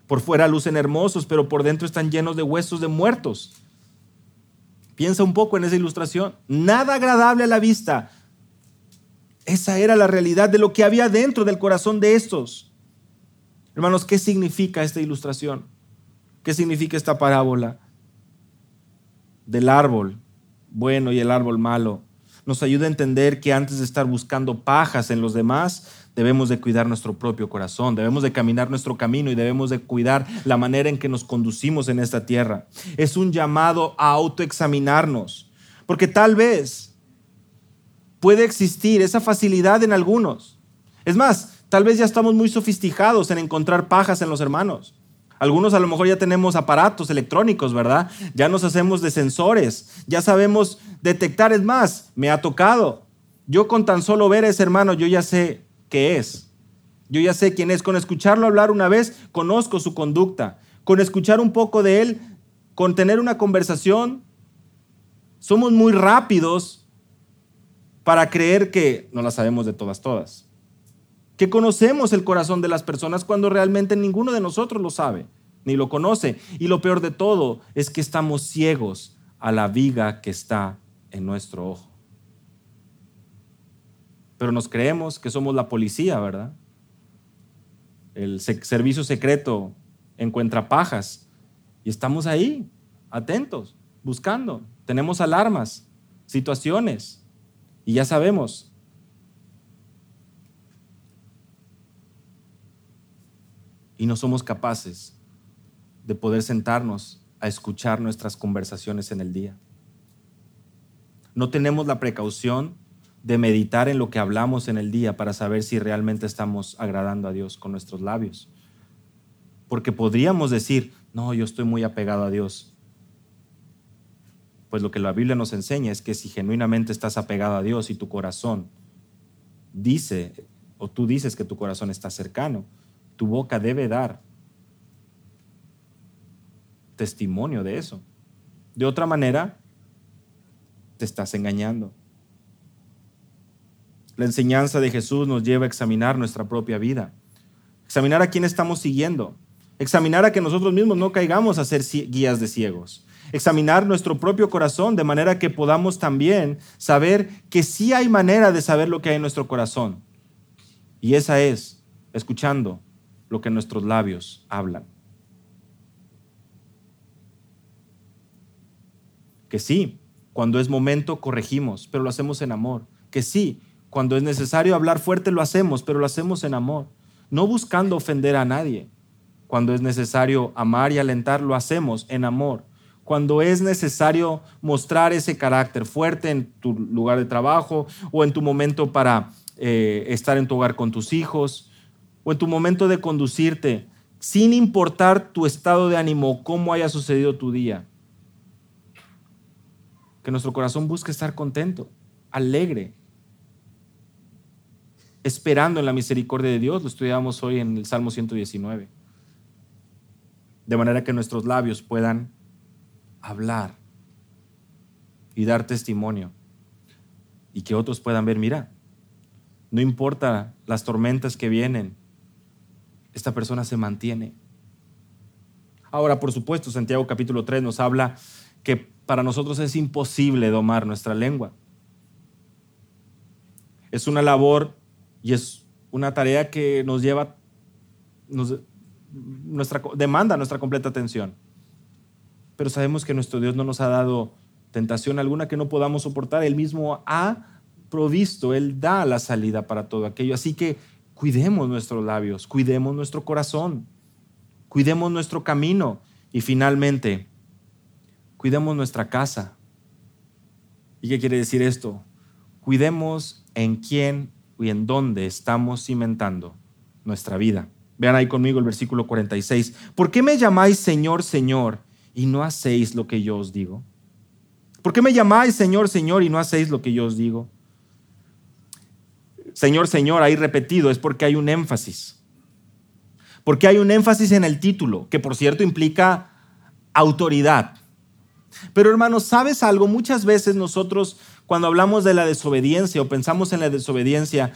por fuera lucen hermosos, pero por dentro están llenos de huesos de muertos. Piensa un poco en esa ilustración. Nada agradable a la vista. Esa era la realidad de lo que había dentro del corazón de estos. Hermanos, ¿qué significa esta ilustración? ¿Qué significa esta parábola? Del árbol bueno y el árbol malo. Nos ayuda a entender que antes de estar buscando pajas en los demás, debemos de cuidar nuestro propio corazón, debemos de caminar nuestro camino y debemos de cuidar la manera en que nos conducimos en esta tierra. Es un llamado a autoexaminarnos, porque tal vez puede existir esa facilidad en algunos. Es más, tal vez ya estamos muy sofisticados en encontrar pajas en los hermanos. Algunos a lo mejor ya tenemos aparatos electrónicos, ¿verdad? Ya nos hacemos de sensores, ya sabemos detectar. Es más, me ha tocado. Yo con tan solo ver a ese hermano, yo ya sé qué es. Yo ya sé quién es. Con escucharlo hablar una vez, conozco su conducta. Con escuchar un poco de él, con tener una conversación, somos muy rápidos para creer que no la sabemos de todas, todas. Que conocemos el corazón de las personas cuando realmente ninguno de nosotros lo sabe, ni lo conoce. Y lo peor de todo es que estamos ciegos a la viga que está en nuestro ojo pero nos creemos que somos la policía, ¿verdad? El servicio secreto encuentra pajas. Y estamos ahí, atentos, buscando. Tenemos alarmas, situaciones. Y ya sabemos. Y no somos capaces de poder sentarnos a escuchar nuestras conversaciones en el día. No tenemos la precaución de meditar en lo que hablamos en el día para saber si realmente estamos agradando a Dios con nuestros labios. Porque podríamos decir, no, yo estoy muy apegado a Dios. Pues lo que la Biblia nos enseña es que si genuinamente estás apegado a Dios y tu corazón dice, o tú dices que tu corazón está cercano, tu boca debe dar testimonio de eso. De otra manera, te estás engañando. La enseñanza de Jesús nos lleva a examinar nuestra propia vida, examinar a quién estamos siguiendo, examinar a que nosotros mismos no caigamos a ser guías de ciegos, examinar nuestro propio corazón de manera que podamos también saber que sí hay manera de saber lo que hay en nuestro corazón. Y esa es escuchando lo que nuestros labios hablan. Que sí, cuando es momento corregimos, pero lo hacemos en amor. Que sí, cuando es necesario hablar fuerte lo hacemos, pero lo hacemos en amor, no buscando ofender a nadie. Cuando es necesario amar y alentar, lo hacemos en amor. Cuando es necesario mostrar ese carácter fuerte en tu lugar de trabajo o en tu momento para eh, estar en tu hogar con tus hijos o en tu momento de conducirte, sin importar tu estado de ánimo, cómo haya sucedido tu día. Que nuestro corazón busque estar contento, alegre, esperando en la misericordia de Dios. Lo estudiamos hoy en el Salmo 119. De manera que nuestros labios puedan hablar y dar testimonio y que otros puedan ver, mira, no importa las tormentas que vienen, esta persona se mantiene. Ahora, por supuesto, Santiago capítulo 3 nos habla que para nosotros es imposible domar nuestra lengua. Es una labor y es una tarea que nos lleva, nuestra, demanda nuestra completa atención. Pero sabemos que nuestro Dios no nos ha dado tentación alguna que no podamos soportar. Él mismo ha provisto, Él da la salida para todo aquello. Así que cuidemos nuestros labios, cuidemos nuestro corazón, cuidemos nuestro camino y finalmente, cuidemos nuestra casa. ¿Y qué quiere decir esto? Cuidemos en quién y en dónde estamos cimentando nuestra vida. Vean ahí conmigo el versículo 46. ¿Por qué me llamáis Señor, Señor y no hacéis lo que yo os digo? ¿Por qué me llamáis Señor, Señor y no hacéis lo que yo os digo? Señor, Señor, ahí repetido es porque hay un énfasis. Porque hay un énfasis en el título, que por cierto implica autoridad. Pero hermanos, ¿sabes algo? Muchas veces nosotros cuando hablamos de la desobediencia o pensamos en la desobediencia,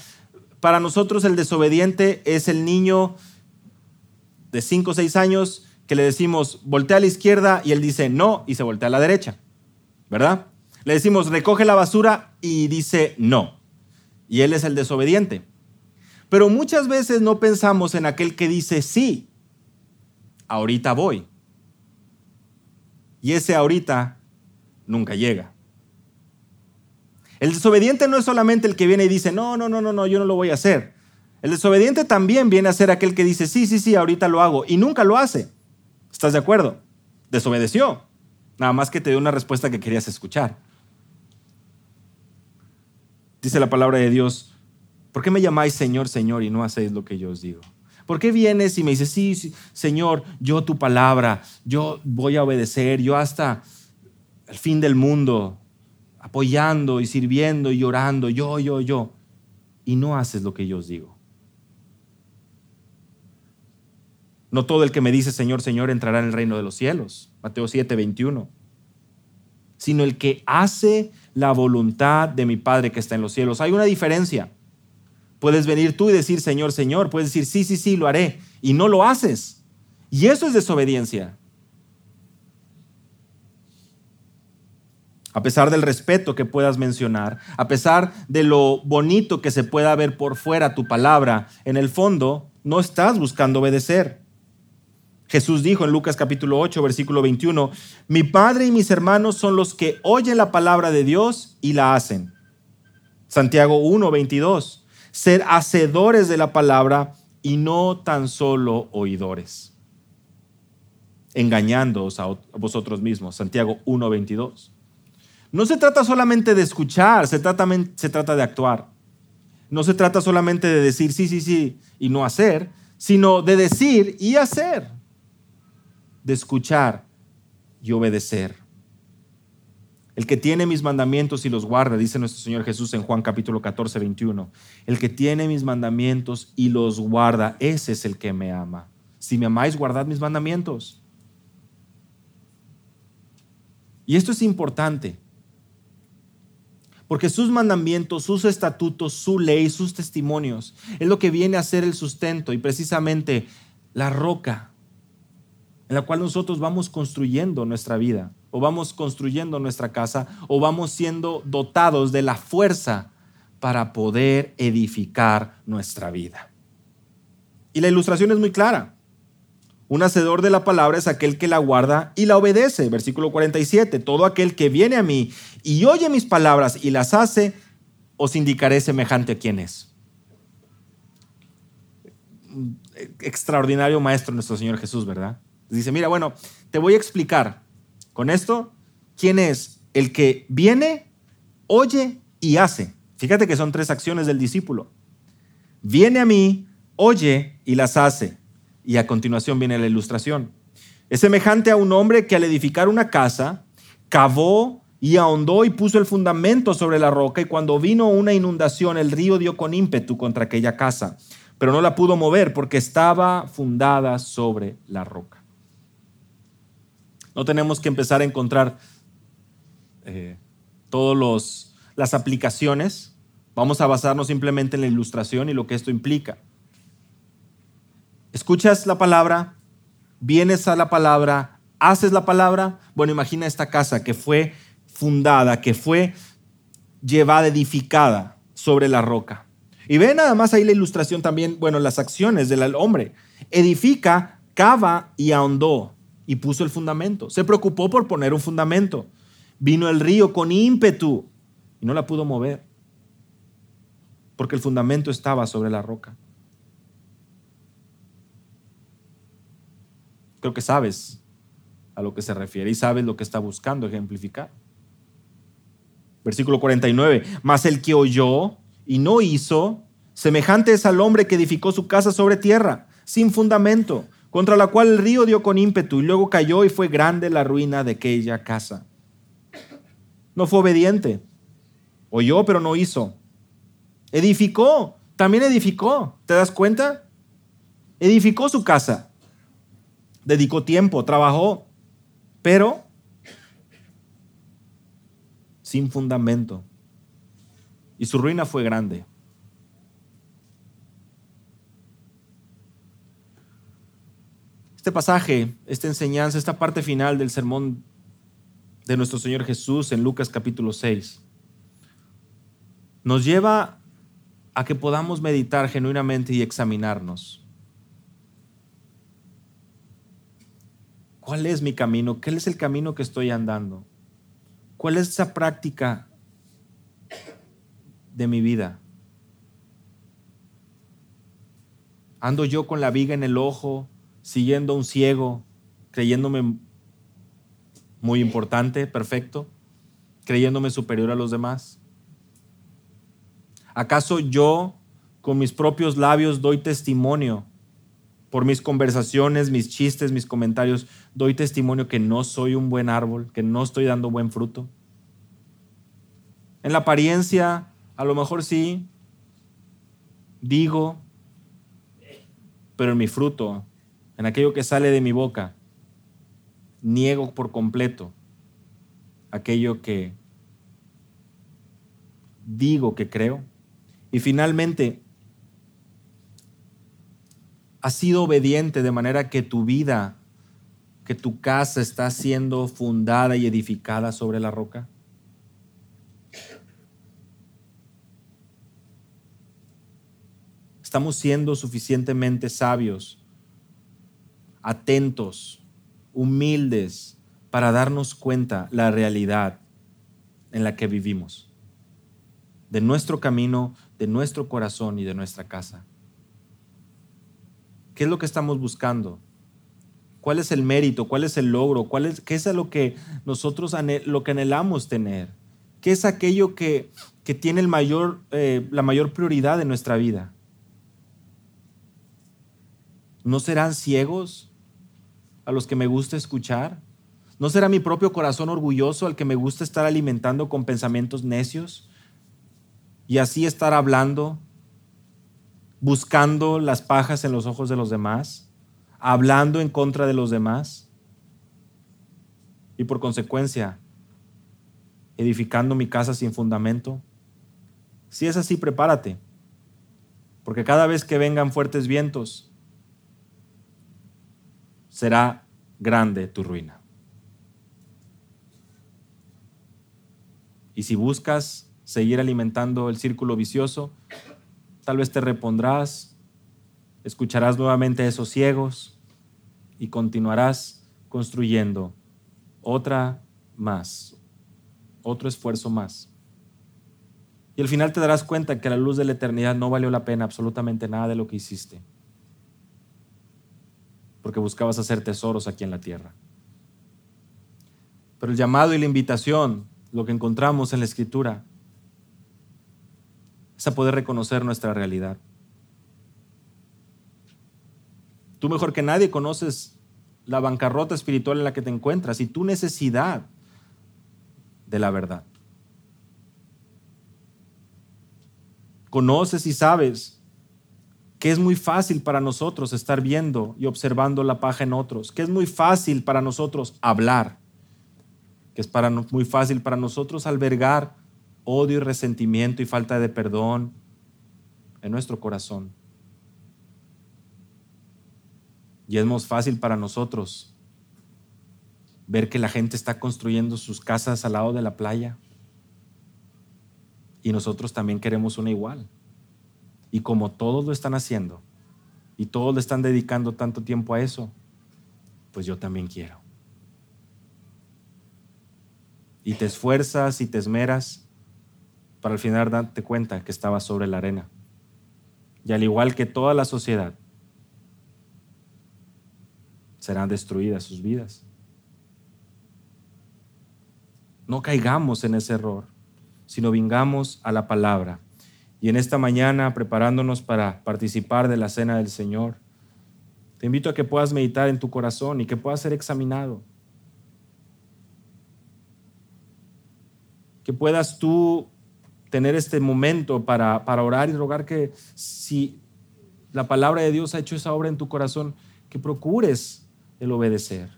para nosotros el desobediente es el niño de 5 o 6 años que le decimos, voltea a la izquierda y él dice no y se voltea a la derecha, ¿verdad? Le decimos, recoge la basura y dice no. Y él es el desobediente. Pero muchas veces no pensamos en aquel que dice sí, ahorita voy. Y ese ahorita nunca llega. El desobediente no es solamente el que viene y dice, no, no, no, no, no, yo no lo voy a hacer. El desobediente también viene a ser aquel que dice, sí, sí, sí, ahorita lo hago y nunca lo hace. ¿Estás de acuerdo? Desobedeció. Nada más que te dio una respuesta que querías escuchar. Dice la palabra de Dios, ¿por qué me llamáis Señor, Señor y no hacéis lo que yo os digo? ¿Por qué vienes y me dices, sí, Señor, yo tu palabra, yo voy a obedecer, yo hasta el fin del mundo apoyando y sirviendo y llorando, yo, yo, yo, y no haces lo que yo os digo. No todo el que me dice Señor, Señor entrará en el reino de los cielos, Mateo 7, 21, sino el que hace la voluntad de mi Padre que está en los cielos. Hay una diferencia. Puedes venir tú y decir Señor, Señor, puedes decir sí, sí, sí, lo haré, y no lo haces. Y eso es desobediencia. a pesar del respeto que puedas mencionar, a pesar de lo bonito que se pueda ver por fuera tu palabra, en el fondo no estás buscando obedecer. Jesús dijo en Lucas capítulo 8, versículo 21, mi Padre y mis hermanos son los que oyen la palabra de Dios y la hacen. Santiago 1, 22, ser hacedores de la palabra y no tan solo oidores, engañándoos a vosotros mismos. Santiago 1, 22. No se trata solamente de escuchar, se trata, se trata de actuar. No se trata solamente de decir sí, sí, sí y no hacer, sino de decir y hacer de escuchar y obedecer. El que tiene mis mandamientos y los guarda, dice nuestro Señor Jesús en Juan capítulo 14, 21. El que tiene mis mandamientos y los guarda, ese es el que me ama. Si me amáis, guardad mis mandamientos. Y esto es importante, porque sus mandamientos, sus estatutos, su ley, sus testimonios, es lo que viene a ser el sustento y precisamente la roca en la cual nosotros vamos construyendo nuestra vida, o vamos construyendo nuestra casa, o vamos siendo dotados de la fuerza para poder edificar nuestra vida. Y la ilustración es muy clara. Un hacedor de la palabra es aquel que la guarda y la obedece. Versículo 47. Todo aquel que viene a mí y oye mis palabras y las hace, os indicaré semejante a quien es. Extraordinario maestro nuestro Señor Jesús, ¿verdad? Dice, mira, bueno, te voy a explicar con esto quién es el que viene, oye y hace. Fíjate que son tres acciones del discípulo. Viene a mí, oye y las hace. Y a continuación viene la ilustración. Es semejante a un hombre que al edificar una casa, cavó y ahondó y puso el fundamento sobre la roca y cuando vino una inundación el río dio con ímpetu contra aquella casa, pero no la pudo mover porque estaba fundada sobre la roca. No tenemos que empezar a encontrar eh, todas las aplicaciones. Vamos a basarnos simplemente en la ilustración y lo que esto implica. Escuchas la palabra, vienes a la palabra, haces la palabra. Bueno, imagina esta casa que fue fundada, que fue llevada, edificada sobre la roca. Y ve nada más ahí la ilustración también, bueno, las acciones del hombre. Edifica, cava y ahondó y puso el fundamento. Se preocupó por poner un fundamento. Vino el río con ímpetu y no la pudo mover porque el fundamento estaba sobre la roca. Creo que sabes a lo que se refiere y sabes lo que está buscando ejemplificar. Versículo 49. Mas el que oyó y no hizo, semejante es al hombre que edificó su casa sobre tierra, sin fundamento contra la cual el río dio con ímpetu y luego cayó y fue grande la ruina de aquella casa. No fue obediente. Oyó, pero no hizo. Edificó, también edificó. ¿Te das cuenta? Edificó su casa. Dedicó tiempo, trabajó, pero sin fundamento. Y su ruina fue grande. Este pasaje, esta enseñanza, esta parte final del sermón de nuestro Señor Jesús en Lucas capítulo 6, nos lleva a que podamos meditar genuinamente y examinarnos. ¿Cuál es mi camino? ¿Qué es el camino que estoy andando? ¿Cuál es esa práctica de mi vida? ¿Ando yo con la viga en el ojo, siguiendo a un ciego, creyéndome muy importante, perfecto, creyéndome superior a los demás? ¿Acaso yo con mis propios labios doy testimonio por mis conversaciones, mis chistes, mis comentarios, doy testimonio que no soy un buen árbol, que no estoy dando buen fruto? En la apariencia, a lo mejor sí, digo, pero en mi fruto en aquello que sale de mi boca, niego por completo aquello que digo que creo. Y finalmente, has sido obediente de manera que tu vida, que tu casa está siendo fundada y edificada sobre la roca. Estamos siendo suficientemente sabios atentos, humildes, para darnos cuenta la realidad en la que vivimos, de nuestro camino, de nuestro corazón y de nuestra casa. ¿Qué es lo que estamos buscando? ¿Cuál es el mérito? ¿Cuál es el logro? ¿Cuál es, ¿Qué es lo que nosotros lo que anhelamos tener? ¿Qué es aquello que, tiene el mayor, eh, la mayor prioridad en nuestra vida? ¿No serán ciegos los que me gusta escuchar? ¿No será mi propio corazón orgulloso al que me gusta estar alimentando con pensamientos necios? Y así estar hablando, buscando las pajas en los ojos de los demás, hablando en contra de los demás y por consecuencia edificando mi casa sin fundamento. Si es así, prepárate, porque cada vez que vengan fuertes vientos, será grande tu ruina. Y si buscas seguir alimentando el círculo vicioso, tal vez te repondrás, escucharás nuevamente esos ciegos y continuarás construyendo otra más, otro esfuerzo más. Y al final te darás cuenta que la luz de la eternidad no valió la pena absolutamente nada de lo que hiciste, porque buscabas hacer tesoros aquí en la tierra. Pero el llamado y la invitación, lo que encontramos en la escritura, es a poder reconocer nuestra realidad. Tú mejor que nadie conoces la bancarrota espiritual en la que te encuentras y tu necesidad de la verdad. Conoces y sabes que es muy fácil para nosotros estar viendo y observando la paja en otros, que es muy fácil para nosotros hablar, que es para, muy fácil para nosotros albergar odio y resentimiento y falta de perdón en nuestro corazón. Y es más fácil para nosotros ver que la gente está construyendo sus casas al lado de la playa. Y nosotros también queremos una igual. Y como todos lo están haciendo y todos le están dedicando tanto tiempo a eso, pues yo también quiero. Y te esfuerzas y te esmeras para al final darte cuenta que estabas sobre la arena. Y al igual que toda la sociedad, serán destruidas sus vidas. No caigamos en ese error, sino vingamos a la palabra. Y en esta mañana, preparándonos para participar de la cena del Señor, te invito a que puedas meditar en tu corazón y que puedas ser examinado. Que puedas tú tener este momento para, para orar y rogar que si la palabra de Dios ha hecho esa obra en tu corazón, que procures el obedecer.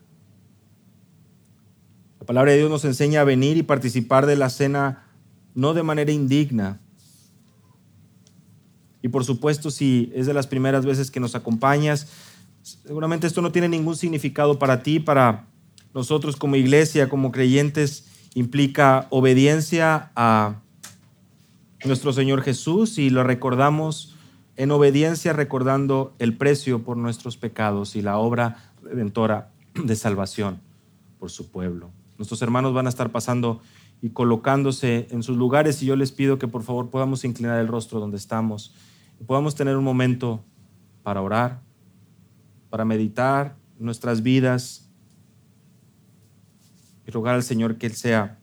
La palabra de Dios nos enseña a venir y participar de la cena no de manera indigna. Y por supuesto, si es de las primeras veces que nos acompañas, seguramente esto no tiene ningún significado para ti, para nosotros como iglesia, como creyentes, implica obediencia a nuestro Señor Jesús y lo recordamos en obediencia recordando el precio por nuestros pecados y la obra redentora de salvación por su pueblo. Nuestros hermanos van a estar pasando y colocándose en sus lugares y yo les pido que por favor podamos inclinar el rostro donde estamos podamos tener un momento para orar, para meditar nuestras vidas y rogar al Señor que Él sea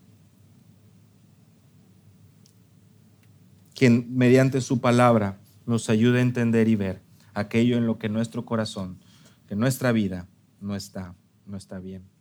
quien mediante su palabra nos ayude a entender y ver aquello en lo que nuestro corazón, que nuestra vida no está, no está bien.